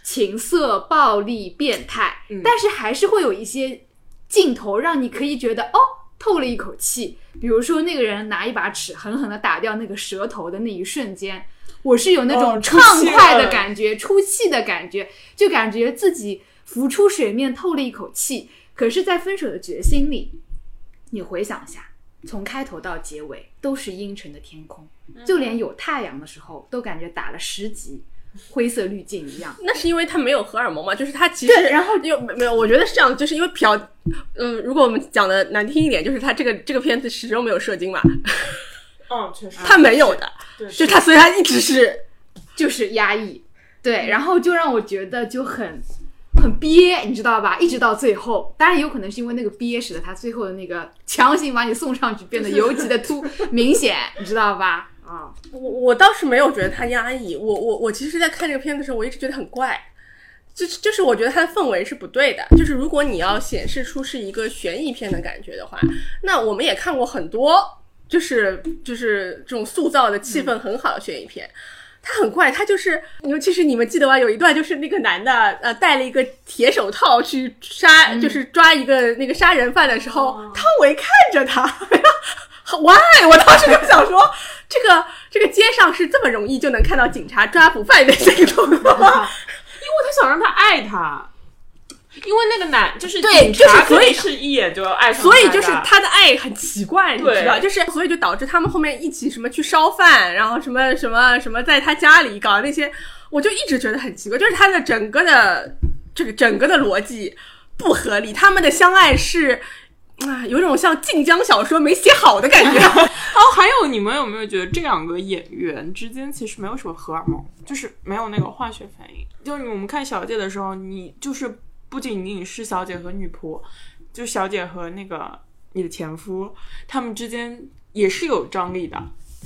情色、暴力、变态，但是还是会有一些镜头让你可以觉得哦。透了一口气，比如说那个人拿一把尺狠狠的打掉那个舌头的那一瞬间，我是有那哦种畅快的感觉、出气的感觉，就感觉自己浮出水面，透了一口气。可是，在分手的决心里，你回想一下，从开头到结尾都是阴沉的天空，就连有太阳的时候，都感觉打了十级灰色滤镜一样。那是因为他没有荷尔蒙嘛，就是他其实对然后又没有，我觉得是这样，就是因为朴，嗯，如果我们讲的难听一点，就是他这个这个片子始终没有射精嘛，嗯，确实，他没有的，对就他所以他一直是就是压抑，对，然后就让我觉得就很很憋，你知道吧？一直到最后，当然也有可能是因为那个憋，使得他最后的那个强行把你送上去变得 (laughs) 尤其的突明显，你知道吧？啊、我我倒是没有觉得他压抑，我我我其实，在看这个片子的时候，我一直觉得很怪，就是就是我觉得它的氛围是不对的，就是如果你要显示出是一个悬疑片的感觉的话，那我们也看过很多，就是就是这种塑造的气氛很好的悬疑片。他很怪，他就是，尤其是你们记得吧？有一段就是那个男的，呃，戴了一个铁手套去杀，就是抓一个那个杀人犯的时候，汤唯看着他，(laughs) why？我当时就想说，这个这个街上是这么容易就能看到警察抓捕犯的行动吗？(laughs) (laughs) 因为他想让他爱他，因为那个男就是对就是所以是一眼就爱上所以就是他的爱很奇怪，你知道，就是所以就导致他们后面一起什么去烧饭，然后什么什么什么在他家里搞那些，我就一直觉得很奇怪，就是他的整个的这个整个的逻辑不合理，他们的相爱是啊，有种像晋江小说没写好的感觉。(laughs) 哦，还有你们有没有觉得这两个演员之间其实没有什么荷尔蒙，就是没有那个化学反应？就我们看小姐的时候，你就是不仅仅是小姐和女仆，就小姐和那个你的前夫，他们之间也是有张力的。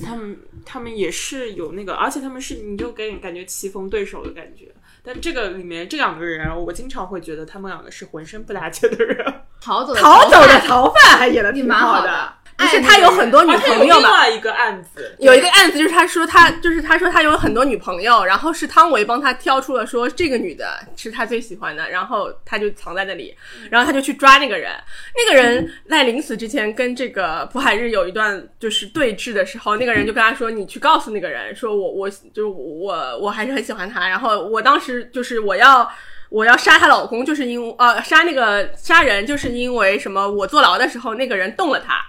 他们他们也是有那个，而且他们是你就给感觉棋逢对手的感觉。但这个里面这两个人，我经常会觉得他们两个是浑身不搭界的人。逃走的逃走的逃犯还演的挺也蛮好的。不爱是他有很多女朋友嘛？另外一个案子，有一个案子，就是他说他就是他说他有很多女朋友，然后是汤唯帮他挑出了说这个女的是他最喜欢的，然后他就藏在那里，然后他就去抓那个人。那个人在临死之前跟这个朴海日有一段就是对峙的时候，那个人就跟他说：“你去告诉那个人，说我我就是我我还是很喜欢他，然后我当时就是我要。”我要杀她老公，就是因为呃杀那个杀人，就是因为什么？我坐牢的时候，那个人动了她，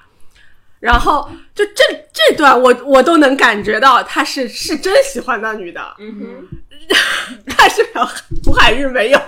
然后就这这段我我都能感觉到他是是真喜欢那女的，嗯哼，(laughs) 但是胡海日没有，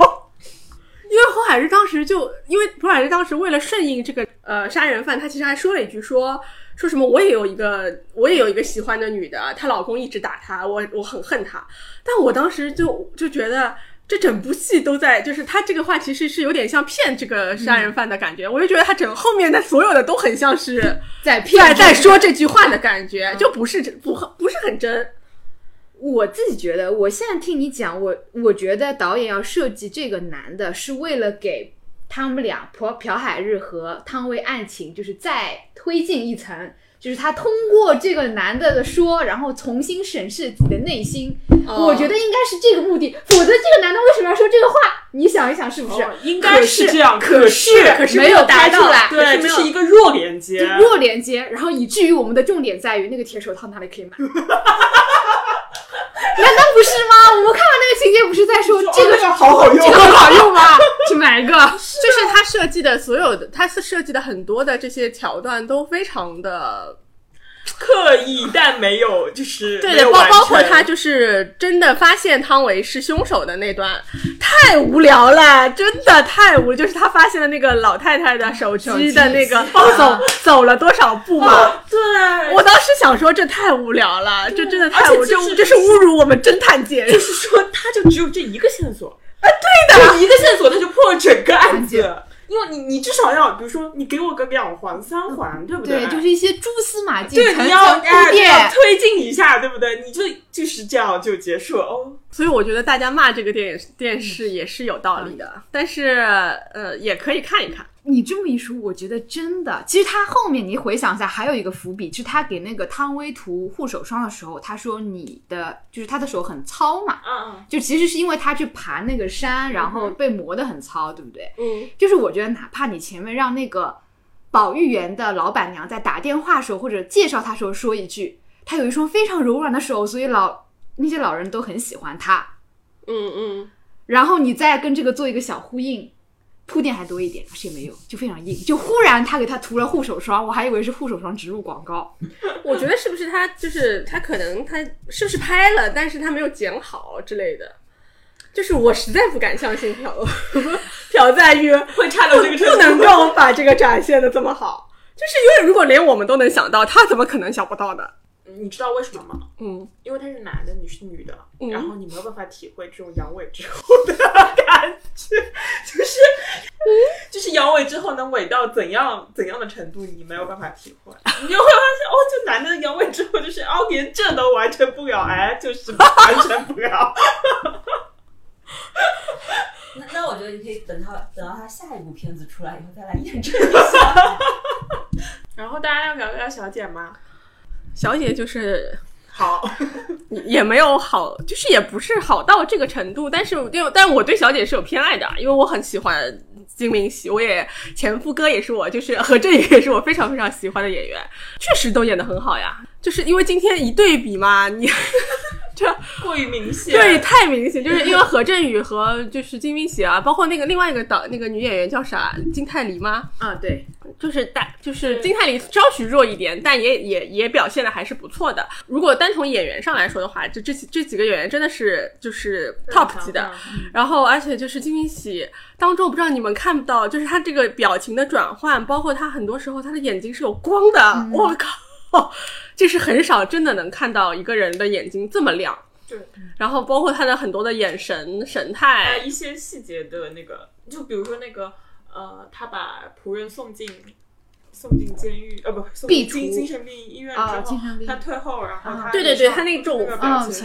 因为胡海日当时就因为胡海日当时为了顺应这个呃杀人犯，他其实还说了一句说说什么我也有一个我也有一个喜欢的女的，她老公一直打她，我我很恨她，但我当时就就觉得。这整部戏都在，就是他这个话其实是有点像骗这个杀人犯的感觉，我就觉得他整后面的所有的都很像是在骗在在说这句话的感觉，就不是不不是很真。我自己觉得，我现在听你讲，我我觉得导演要设计这个男的，是为了给他们俩朴朴海日和汤唯案情，就是再推进一层，就是他通过这个男的的说，然后重新审视自己的内心。哦我觉得应该是这个目的，否则这个男的为什么要说这个话？你想一想，是不是？哦应该是这样，可是可是没有拍达出来对，是一个弱连接。弱连接，然后以至于我们的重点在于那个铁手套哪里可以买？(laughs) 难道不是吗？我们看完那个情节，不是在说这个个好好这个好用吗？(laughs) 去买一个。就是他设计的所有的，他是设计的很多的这些桥段都非常的刻意，但没有就是对包包括他就是真的发现汤唯是凶手的那段，太无聊了，(laughs) 真的太无，就是他发现了那个老太太的手机的那个 (laughs) 走走了多少步嘛。对，我当时想说这太无聊了，这真的太无，这这是侮辱我们侦探界。(laughs) 就是说他就只有这一个线索啊，对的，就一个线索他就破了整个案子。因为你你至少要，比如说你给我个两环三环，对不对，对就是一些蛛丝马迹，对，你要铺垫。要推进一下，对不对？你就就是这样就结束了哦。所以我觉得大家骂这个电影电视也是有道理的，但是呃也可以看一看。你这么一说，我觉得真的，其实他后面你回想一下，还有一个伏笔，是他给那个汤唯涂护手霜的时候，他说你的就是他的手很糙嘛，嗯就其实是因为他去爬那个山，然后被磨得很糙，对不对？嗯，就是我觉得，哪怕你前面让那个保育员的老板娘在打电话时候或者介绍他时候说一句，他有一双非常柔软的手，所以老那些老人都很喜欢他。嗯嗯，然后你再跟这个做一个小呼应，铺垫还多一点，可是也没有，就非常硬。就忽然他给他涂了护手霜，我还以为是护手霜植入广告。(laughs) 我觉得是不是他就是他可能他是不是拍了，但是他没有剪好之类的。就是我实在不敢相信朴朴赞玉会差到这个程度不能够把这个展现的这么好，就是因为如果连我们都能想到，他怎么可能想不到呢？你知道为什么吗？嗯，因为他是男的，你是女的，嗯然后你没有办法体会这种阳痿之后的感觉，就是，就是阳痿之后能痿到怎样怎样的程度，你没有办法体会，(laughs) 你就会发现哦，这男的阳痿之后就是哦，连这都完成不了，哎，就是完成不了。(laughs) 那那我觉得你可以等他等到他下一部片子出来以后再来验证一下。(laughs) 然后大家要聊聊小姐吗？小姐就是好，(laughs) 也没有好，就是也不是好到这个程度，但是因为但我对小姐是有偏爱的，因为我很喜欢金明喜，我也前夫哥也是我，就是何振宇也是我非常非常喜欢的演员，确实都演得很好呀。就是因为今天一对比嘛，你这 (laughs) 过于明显。对太明显，就是因为何振宇和就是金明喜啊，(laughs) 包括那个另外一个导那个女演员叫啥金泰梨吗？啊，对，就是大就是金泰梨稍许弱一点，但也也也表现的还是不错的。如果单从演员上来说的话，这这这几个演员真的是就是 top 级的。然后而且就是金明喜当中，我不知道你们看不到，就是他这个表情的转换，包括他很多时候他的眼睛是有光的，我靠，这是很少真的能看到一个人的眼睛这么亮。对，然后包括他的很多的眼神神态，一些细节的那个，就比如说那个呃，他把仆人送进送进监狱，呃，不，送进精神病医院之后，他退后，然后他对对对，他那种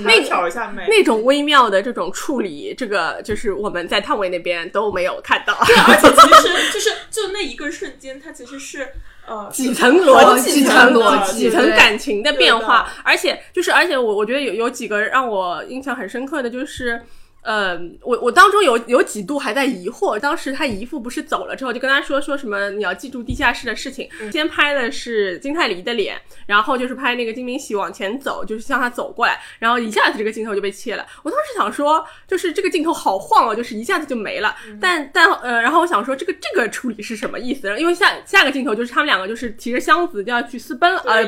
那挑一下眉，那种微妙的这种处理，这个就是我们在汤唯那边都没有看到，对而且其实就是就那一个瞬间，他其实是。呃，几层逻辑，几层逻辑，几层感情的变化，而且就是，而且我我觉得有有几个让我印象很深刻的就是。呃，我我当中有有几度还在疑惑，当时他姨父不是走了之后，就跟他说说什么你要记住地下室的事情。先拍的是金泰梨的脸，然后就是拍那个金明喜往前走，就是向他走过来，然后一下子这个镜头就被切了。我当时想说，就是这个镜头好晃哦，就是一下子就没了。但但呃，然后我想说这个这个处理是什么意思？因为下下个镜头就是他们两个就是提着箱子就要去私奔了，呃，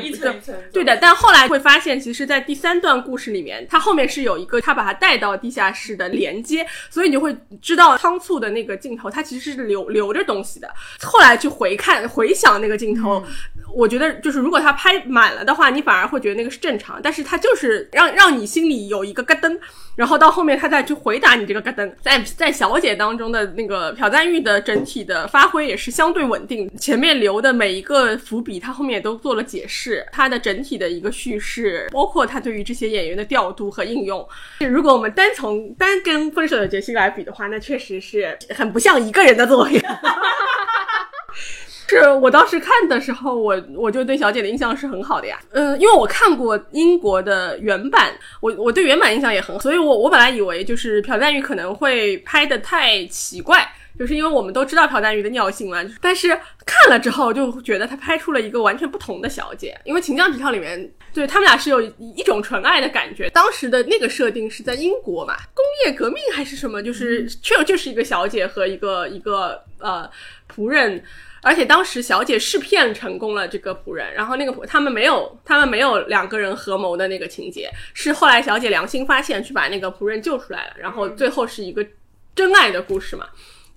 对的。但后来会发现，其实，在第三段故事里面，他后面是有一个他把他带到地下室的。连接，所以你就会知道仓促的那个镜头，它其实是留留着东西的。后来去回看、回想那个镜头，我觉得就是如果它拍满了的话，你反而会觉得那个是正常。但是它就是让让你心里有一个咯噔，然后到后面他再去回答你这个咯噔。在在小姐当中的那个朴赞玉的整体的发挥也是相对稳定，前面留的每一个伏笔，他后面也都做了解释。他的整体的一个叙事，包括他对于这些演员的调度和应用，如果我们单从单。跟分手的决心来比的话，那确实是很不像一个人的作品。(laughs) 是我当时看的时候，我我就对小姐的印象是很好的呀。嗯，因为我看过英国的原版，我我对原版印象也很好，所以我我本来以为就是朴赞玉可能会拍的太奇怪。就是因为我们都知道朴赞玉的尿性嘛，但是看了之后就觉得他拍出了一个完全不同的小姐。因为《秦将直跳》里面，对他们俩是有一种纯爱的感觉。当时的那个设定是在英国嘛，工业革命还是什么，就是确就是一个小姐和一个一个呃仆人，而且当时小姐试骗成功了这个仆人，然后那个仆他们没有他们没有两个人合谋的那个情节，是后来小姐良心发现去把那个仆人救出来了，然后最后是一个真爱的故事嘛。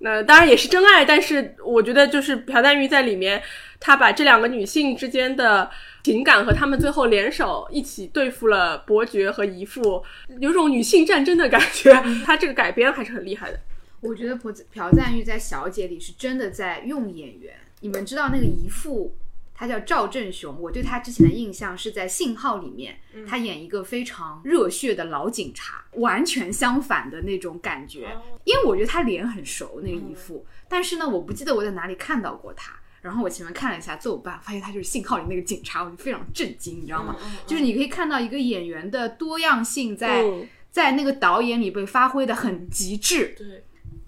那当然也是真爱，但是我觉得就是朴赞玉在里面，她把这两个女性之间的情感和他们最后联手一起对付了伯爵和姨父，有种女性战争的感觉。他这个改编还是很厉害的。我觉得朴朴赞玉在《小姐》里是真的在用演员。你们知道那个姨父？他叫赵正雄，我对他之前的印象是在《信号》里面，他演一个非常热血的老警察，完全相反的那种感觉。因为我觉得他脸很熟，那个姨父，但是呢，我不记得我在哪里看到过他。然后我前面看了一下奏办，发现他就是《信号》里那个警察，我就非常震惊，你知道吗？就是你可以看到一个演员的多样性在在那个导演里被发挥的很极致。对。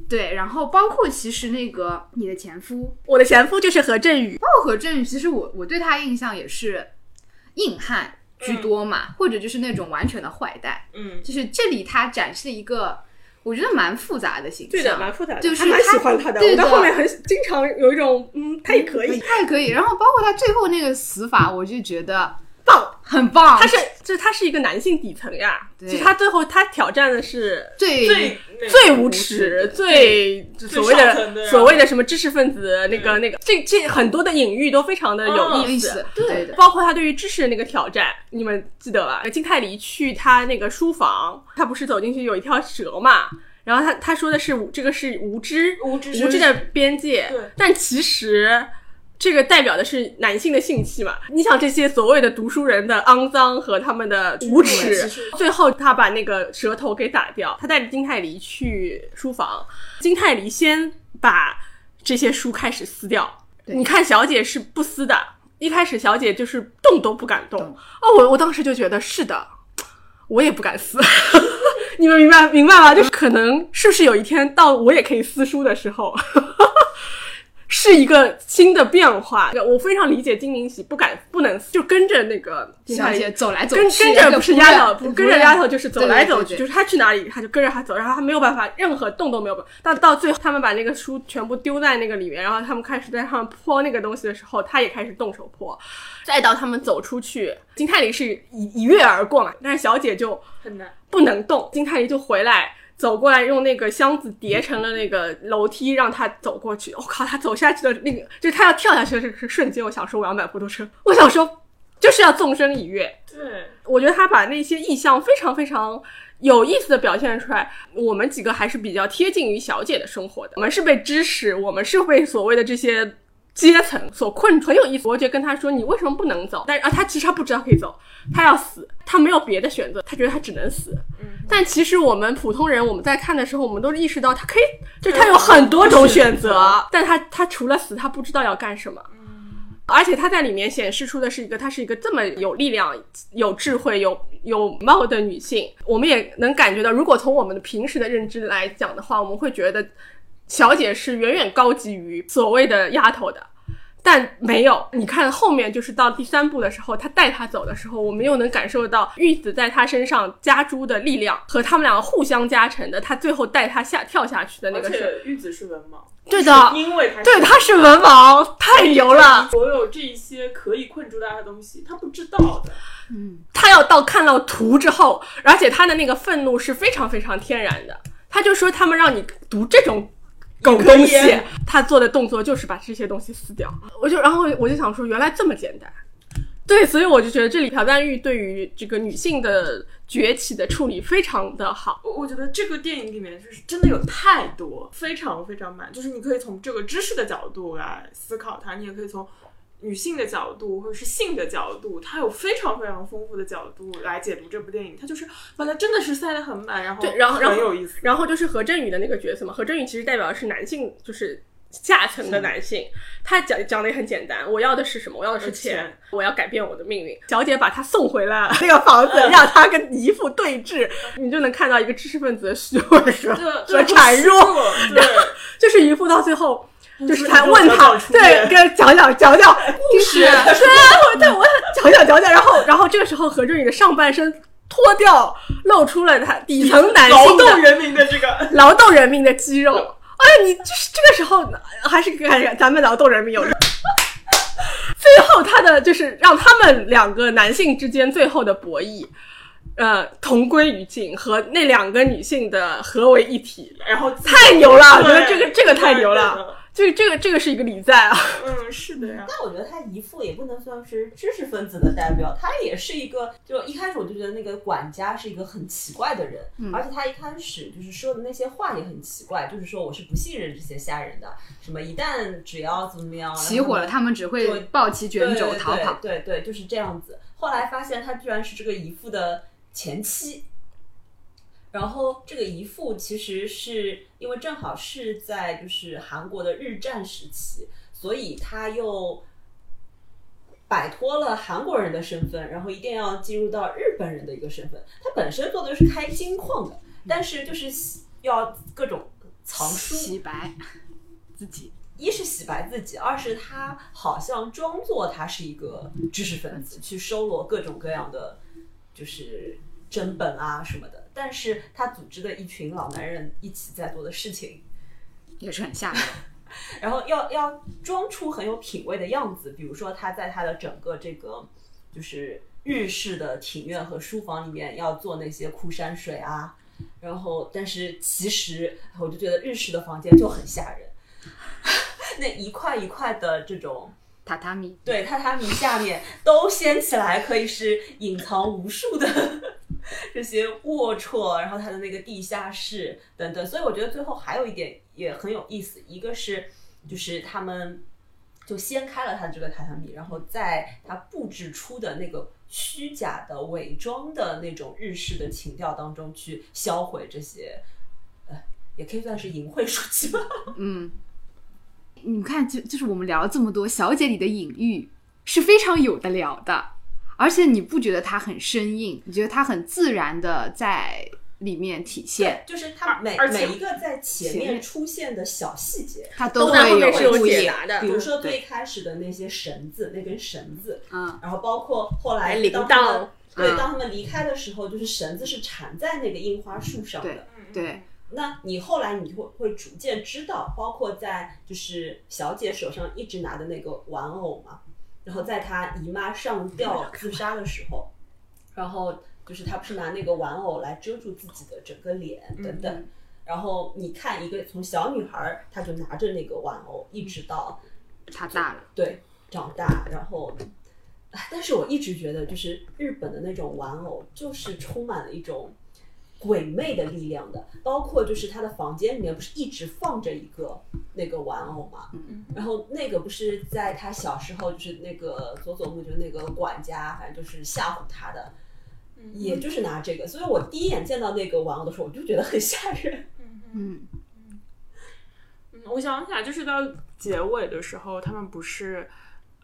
对，然后包括其实那个你的前夫，我的前夫就是何振宇。包括何振宇，其实我我对他印象也是硬汉居多嘛，或者就是那种完全的坏蛋。嗯，就是这里他展示一个我觉得蛮复杂的形象，对的，蛮复杂的，就是蛮喜欢他的。我到后面很经常有一种嗯，他也可以，他也可以。然后包括他最后那个死法，我就觉得。棒，很棒。他是，就是他是一个男性底层呀。其实他最后他挑战的是最最最无耻、最所谓的所谓的什么知识分子那个那个，这这很多的隐喻都非常的有意思。对的，包括他对于知识的那个挑战，你们记得吧？金泰梨去他那个书房，他不是走进去有一条蛇嘛？然后他他说的是这个是无知无知无知的边界，但其实。这个代表的是男性的性器嘛？你想这些所谓的读书人的肮脏和他们的无耻，最后他把那个舌头给打掉，他带着金泰梨去书房，金泰梨先把这些书开始撕掉。你看小姐是不撕的，一开始小姐就是动都不敢动。哦，我我当时就觉得是的，我也不敢撕。(laughs) 你们明白明白吗？就是可能是不是有一天到我也可以撕书的时候？是一个新的变化。我非常理解金明喜不敢不能就跟着那个小姐走来走去，跟着不是丫头，不跟着丫头就是走来走去，就是他去哪里他就跟着他走，然后他没有办法任何动都没有办法。但到最后他们把那个书全部丢在那个里面，然后他们开始在上面泼那个东西的时候，他也开始动手泼。再到他们走出去，金泰梨是一一跃而过嘛，但是小姐就很难。不能动，金泰梨就回来。走过来，用那个箱子叠成了那个楼梯，让他走过去。我、靠，他走下去的那个，就是他要跳下去的这个瞬间，我想说我要买摩托车，我想说就是要纵身一跃。对，我觉得他把那些意象非常非常有意思的表现出来。我们几个还是比较贴近于小姐的生活的，我们是被知识，我们是被所谓的这些阶层所困住，很有意思。我觉得跟他说你为什么不能走，但是啊，他其实他不知道可以走，他要死，他没有别的选择，他觉得他只能死。但其实我们普通人，我们在看的时候，我们都意识到他可以，就是他有很多种选择，但他他除了死，他不知道要干什么。而且他在里面显示出的是一个，她是一个这么有力量、有智慧、有有貌的女性。我们也能感觉到，如果从我们的平时的认知来讲的话，我们会觉得小姐是远远高级于所谓的丫头的。但没有，你看后面就是到第三部的时候，他带她走的时候，我们又能感受到玉子在他身上加诸的力量和他们两个互相加成的，他最后带她下跳下去的那个是，且玉子是文盲，对的因为他对，他是文盲，太牛了。所有这一些可以困住大家的东西，他不知道的。嗯他要到看到图之后，而且他的那个愤怒是非常非常天然的。他就说他们让你读这种狗东西 (laughs) 他做的动作就是把这些东西撕掉。我就然后我就想说，原来这么简单。对，所以我就觉得这里朴赞玉对于这个女性的崛起的处理非常的好。我我觉得这个电影里面就是真的有太多，非常非常满，就是你可以从这个知识的角度来思考它，你也可以从女性的角度或者是性的角度，它有非常非常丰富的角度来解读这部电影。它就是把它真的是塞得很满，然后对，然后然后很有意思。然后就是何振宇的那个角色嘛，何振宇其实代表的是男性，就是下层的男性。他讲讲的也很简单，我要的是什么？我要的是钱钱，我要改变我的命运。小姐把他送回了那个房子，让他跟姨父对峙，你就能看到一个知识分子的虚伪和和孱弱。对，(laughs) 就是姨父到最后。就是说他问他对，来跟讲讲讲讲故事 (laughs) 对啊，我对我讲讲讲讲，然后然后这个时候何振宇的上半身脱掉，露出了他底层男劳性的动人民的这个 (laughs) 劳动人民的肌肉。哎，你就是这个时候还是跟咱们劳动人民有。(laughs) 最后，他的就是让他们两个男性之间最后的博弈，呃，同归于尽，和那两个女性的合为一体，然后太牛了！我觉得这个这个太牛了，这个这个这个是一个礼赞啊。嗯，是的呀。但我觉得他姨父也不能算是知识分子的代表，他也是一个，就一开始我就觉得那个管家是一个很奇怪的人，而且他一开始就是说的那些话也很奇怪，就是说我是不信任这些下人的，什么一旦只要怎么样，起火了，他们只会抱起卷轴逃跑。对对对，就是这样子。后来发现他居然是这个姨父的前妻，然后这个姨父其实是因为正好是在就是韩国的日战时期，所以他又摆脱了韩国人的身份，然后一定要进入到日本人的一个身份。他本身做的是开金矿的，但是就是要各种藏书，洗白自己，一是洗白自己，二是他好像装作他是一个知识分子，去收罗各种各样的就是真本啊什么的。但是他组织的一群老男人一起在做的事情，也是很吓人。(laughs) 然后要要装出很有品味的样子，比如说他在他的整个这个就是日式的庭院和书房里面要做那些枯山水啊，然后但是其实我就觉得日式的房间就很吓人，(laughs) 那一块一块的这种。榻榻米，对，榻榻米下面都掀起来，可以是隐藏无数的这些龌龊，然后他的那个地下室等等。所以我觉得最后还有一点也很有意思，一个是就是他们就掀开了他的这个榻榻米，然后在他布置出的那个虚假的伪装的那种日式的情调当中去销毁这些，呃，也可以算是淫秽书籍吧。(laughs) 嗯，你看，就就是我们聊了这么多，小姐里的隐喻是非常有的聊的，而且你不觉得它很生硬，你觉得它很自然的在里面体现，就是它每而且每一个在前前面面出现的小细节，它都会有注意解答的。比如说最开始的那些绳子，那根绳子，嗯，然后包括后来铃当他们铛对，嗯当他们离开的时候，就是绳子是缠在那个樱花树上对。的。对，那你后来你会会逐渐知道，包括在就是小姐手上一直拿的那个玩偶嘛，然后在他姨妈上吊自杀的时候，然后就是他不是拿那个玩偶来遮住自己的整个脸等等，然后你看一个从小女孩儿，她就拿着那个玩偶，一直到她大了，对长大，然后。哎但是我一直觉得，就是日本的那种玩偶，就是充满了一种鬼魅的力量的。包括就是他的房间里面不是一直放着一个那个玩偶嘛，然后那个不是在他小时候，就是那个佐佐木就那个管家，反正就是吓唬他的，也就是拿这个。所以我第一眼见到那个玩偶的时候，我就觉得很吓人。(laughs) 嗯，嗯，我想起来，就是到结尾的时候，他们不是，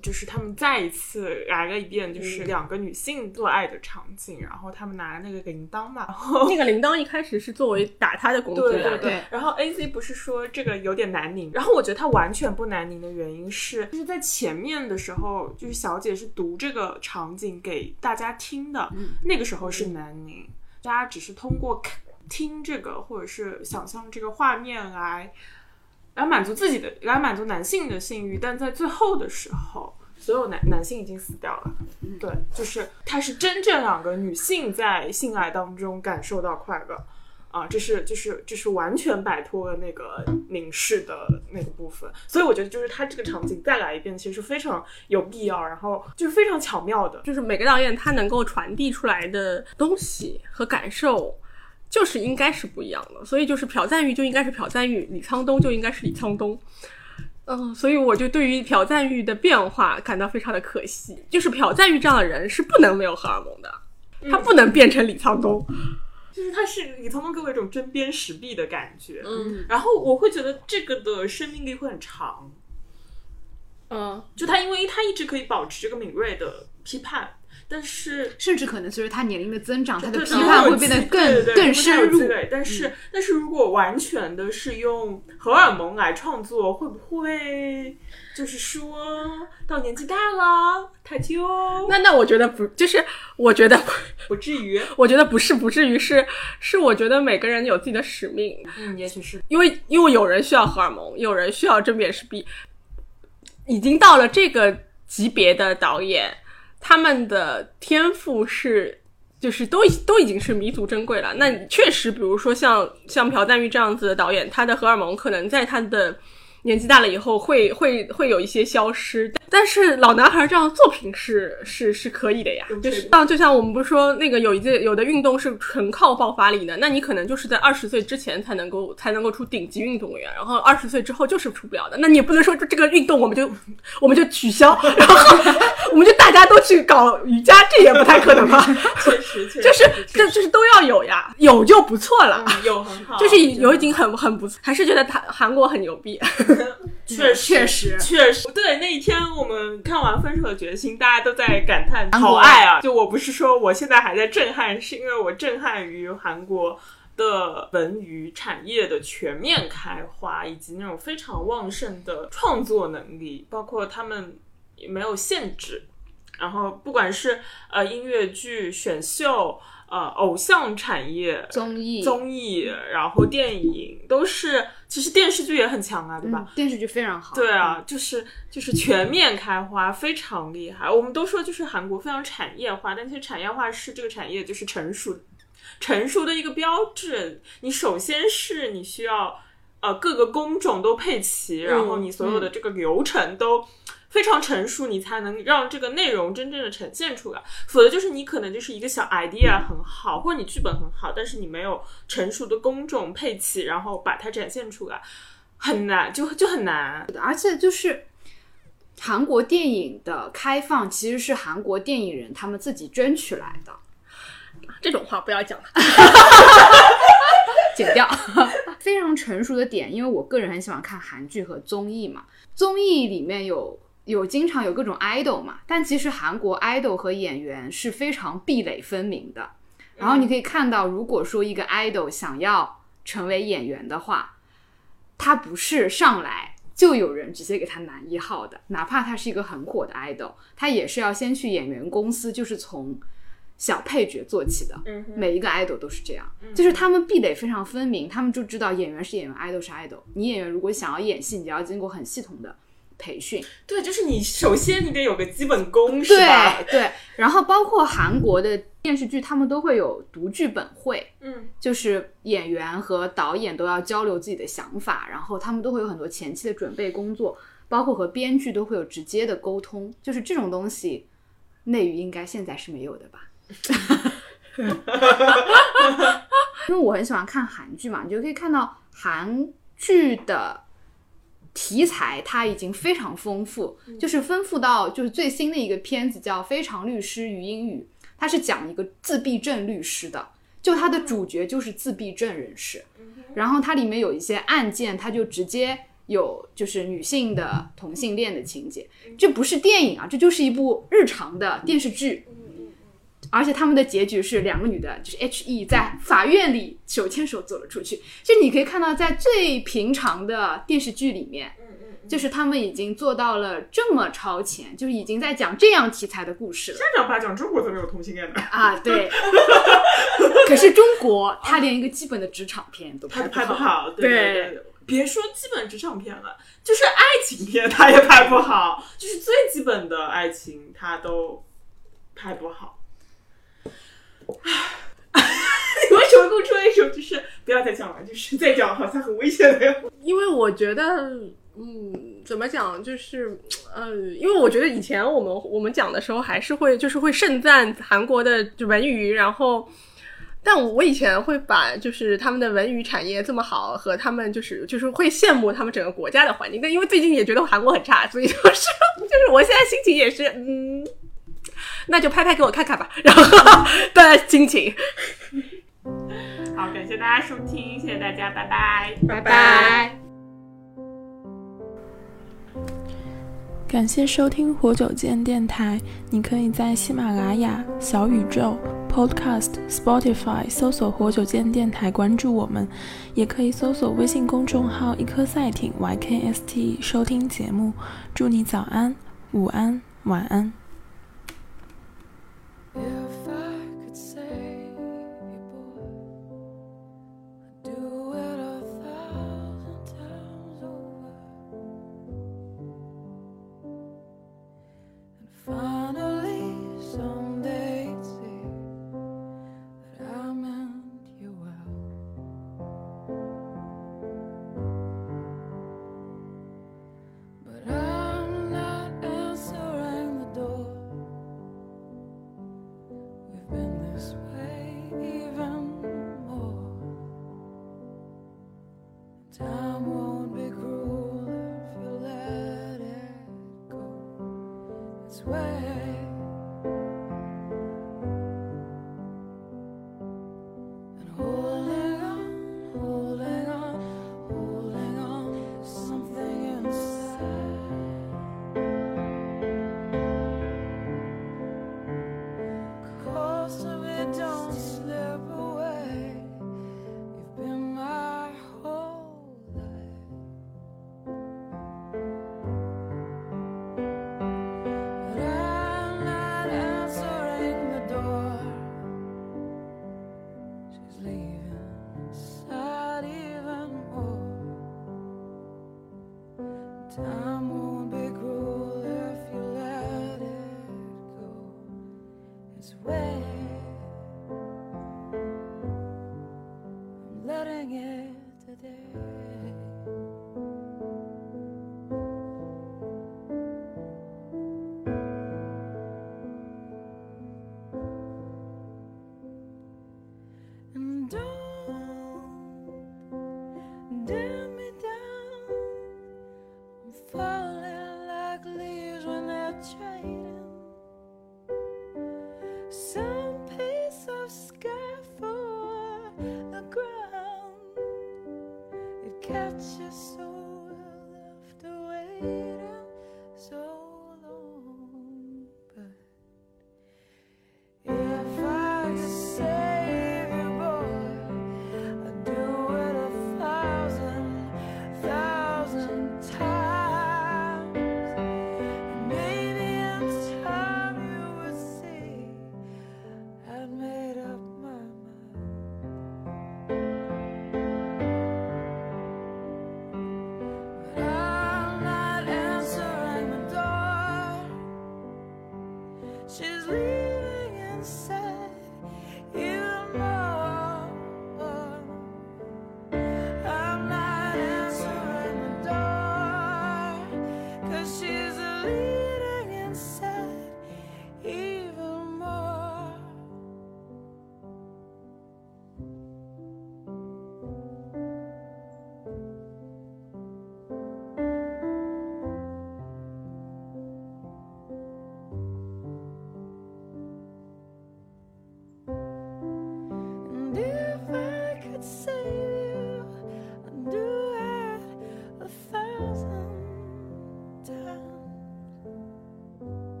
就是他们再一次来了一遍，就是两个女性做爱的场景，然后他们拿那个铃铛嘛，然后那个铃铛一开始是作为打他的工具对对对对，然后 A C 不是说这个有点难拧，然后我觉得它完全不难拧的原因是，就是在前面的时候，就是小姐是读这个场景给大家听的，那个时候是难拧，大家只是通过看听这个或者是想象这个画面来来满足自己的，来满足男性的性欲，但在最后的时候。所有男男性已经死掉了，对，就是它是真正两个女性在性爱当中感受到快乐，啊，这是就是这是完全摆脱了那个凝视的那个部分，所以我觉得就是他这个场景再来一遍，其实是非常有必要，然后就是非常巧妙的。就是每个导演他能够传递出来的东西和感受，就是应该是不一样的。所以就是朴赞玉就应该是朴赞玉，李沧东就应该是李沧东。嗯，所以我就对于朴赞玉的变化感到非常的可惜。就是朴赞玉这样的人是不能没有荷尔蒙的，他不能变成李沧东。就是他是李沧东给我一种针砭时弊的感觉，嗯然后我会觉得这个的生命力会很长，嗯，就他因为他一直可以保持这个敏锐的批判，但是甚至可能随着他年龄的增长，他的批判会变得更更深入。对，但是、但是如果完全的是用荷尔蒙来创作，会不会就是说到年纪大了，他就那那我觉得不，就是我觉得不至于？(laughs) 我觉得不是不至于是是我觉得每个人有自己的使命，嗯，也许是因为因为有人需要荷尔蒙，有人需要正面是 B，，已经到了这个级别的导演，他们的天赋是。就是都已都已经是弥足珍贵了。那确实，比如说像像朴赞玉这样子的导演，他的荷尔蒙可能在他的年纪大了以后会会会有一些消失。但是老男孩这样的作品是是是可以的呀，就是像就像我们不是说那个有一件有的运动是纯靠爆发力的，那你可能就是在二十岁之前才能够才能够出顶级运动员，然后二十岁之后就是出不了的。那你也不能说这这个运动我们就 (laughs) 我们就取消，(laughs) 然后我们就大家都去搞瑜伽，这也不太可能吧？(laughs) 确实，确实就是这就是都要有呀，有就不错了。嗯有很好，就是有已经很很不错，还是觉得他韩国很牛逼。确实确实确实，对那一天我们看完《分手的决心》，大家都在感叹好爱啊！就我不是说我现在还在震撼，是因为我震撼于韩国的文娱产业的全面开花，以及那种非常旺盛的创作能力，包括他们也没有限制。然后不管是呃音乐剧、选秀、呃偶像产业、综艺综艺，然后电影都是，其实电视剧也很强啊，对吧？嗯，电视剧非常好。对啊，就是就是全面开花，非常厉害。我们都说就是韩国非常产业化，但其实产业化是这个产业就是成熟成熟的一个标志。你首先是你需要呃各个工种都配齐，然后你所有的这个流程都。非常成熟，你才能让这个内容真正的呈现出来。否则就是你可能就是一个小 idea 很好，或者你剧本很好，但是你没有成熟的工种配齐，然后把它展现出来，很难，就就很难。而且就是韩国电影的开放，其实是韩国电影人他们自己争取来的。这种话不要讲了。(laughs) 剪掉，(laughs) 非常成熟的点，因为我个人很喜欢看韩剧和综艺嘛，综艺里面有有经常有各种 idol 嘛，但其实韩国 idol 和演员是非常壁垒分明的。然后你可以看到，如果说一个 idol 想要成为演员的话，他不是上来就有人直接给他男一号的，哪怕他是一个很火的 idol，他也是要先去演员公司，就是从小配角做起的。嗯每一个 idol 都是这样，就是他们壁垒非常分明，他们就知道演员是演员，idol 是 idol。你演员如果想要演戏，你就要经过很系统的培训。对，就是你首先你得有个基本功，是吧？对对，然后包括韩国的电视剧，他们都会有读剧本会，嗯，就是演员和导演都要交流自己的想法，然后他们都会有很多前期的准备工作，包括和编剧都会有直接的沟通，就是这种东西，内娱应该现在是没有的吧？(laughs) 因为我很喜欢看韩剧嘛，你就可以看到韩剧的题材它已经非常丰富，就是丰富到就是最新的一个片子叫《非常律师于英语》，它是讲一个自闭症律师的，就它的主角就是自闭症人士，然后它里面有一些案件，它就直接有就是女性的同性恋的情节，这不是电影啊，这就是一部日常的电视剧。而且他们的结局是两个女的，就是 H E 在法院里手牵手走了出去。就你可以看到，在最平常的电视剧里面，就是他们已经做到了这么超前，就是已经在讲这样题材的故事了三讲八讲，中国怎么有同性恋的？啊！对。(laughs) 可是中国，他连一个基本的职场片都拍不拍不好，对对对对。别说基本职场片了，就是爱情片他也拍不好，就是最基本的爱情他都拍不好。(laughs) 你为什么给我出了一首就是不要再讲了，就是再讲好像很危险的样。因为我觉得，嗯，怎么讲，就是，呃，因为我觉得以前我们我们讲的时候，还是会就是会盛赞韩国的文娱，然后，但我以前会把就是他们的文娱产业这么好和他们就是就是会羡慕他们整个国家的环境，但因为最近也觉得韩国很差，所以就是 (laughs) 就是我现在心情也是，嗯，那就拍拍给我看看吧，然后 (laughs) 的心情，(laughs) 好，感谢大家收听，谢谢大家，拜拜，拜拜。感谢收听活久见电台。你可以在喜马拉雅、小宇宙、Podcast、Spotify 搜索“活久见电台”，关注我们；也可以搜索微信公众号“一颗赛艇 YKST” 收听节目。祝你早安、午安、晚安。do.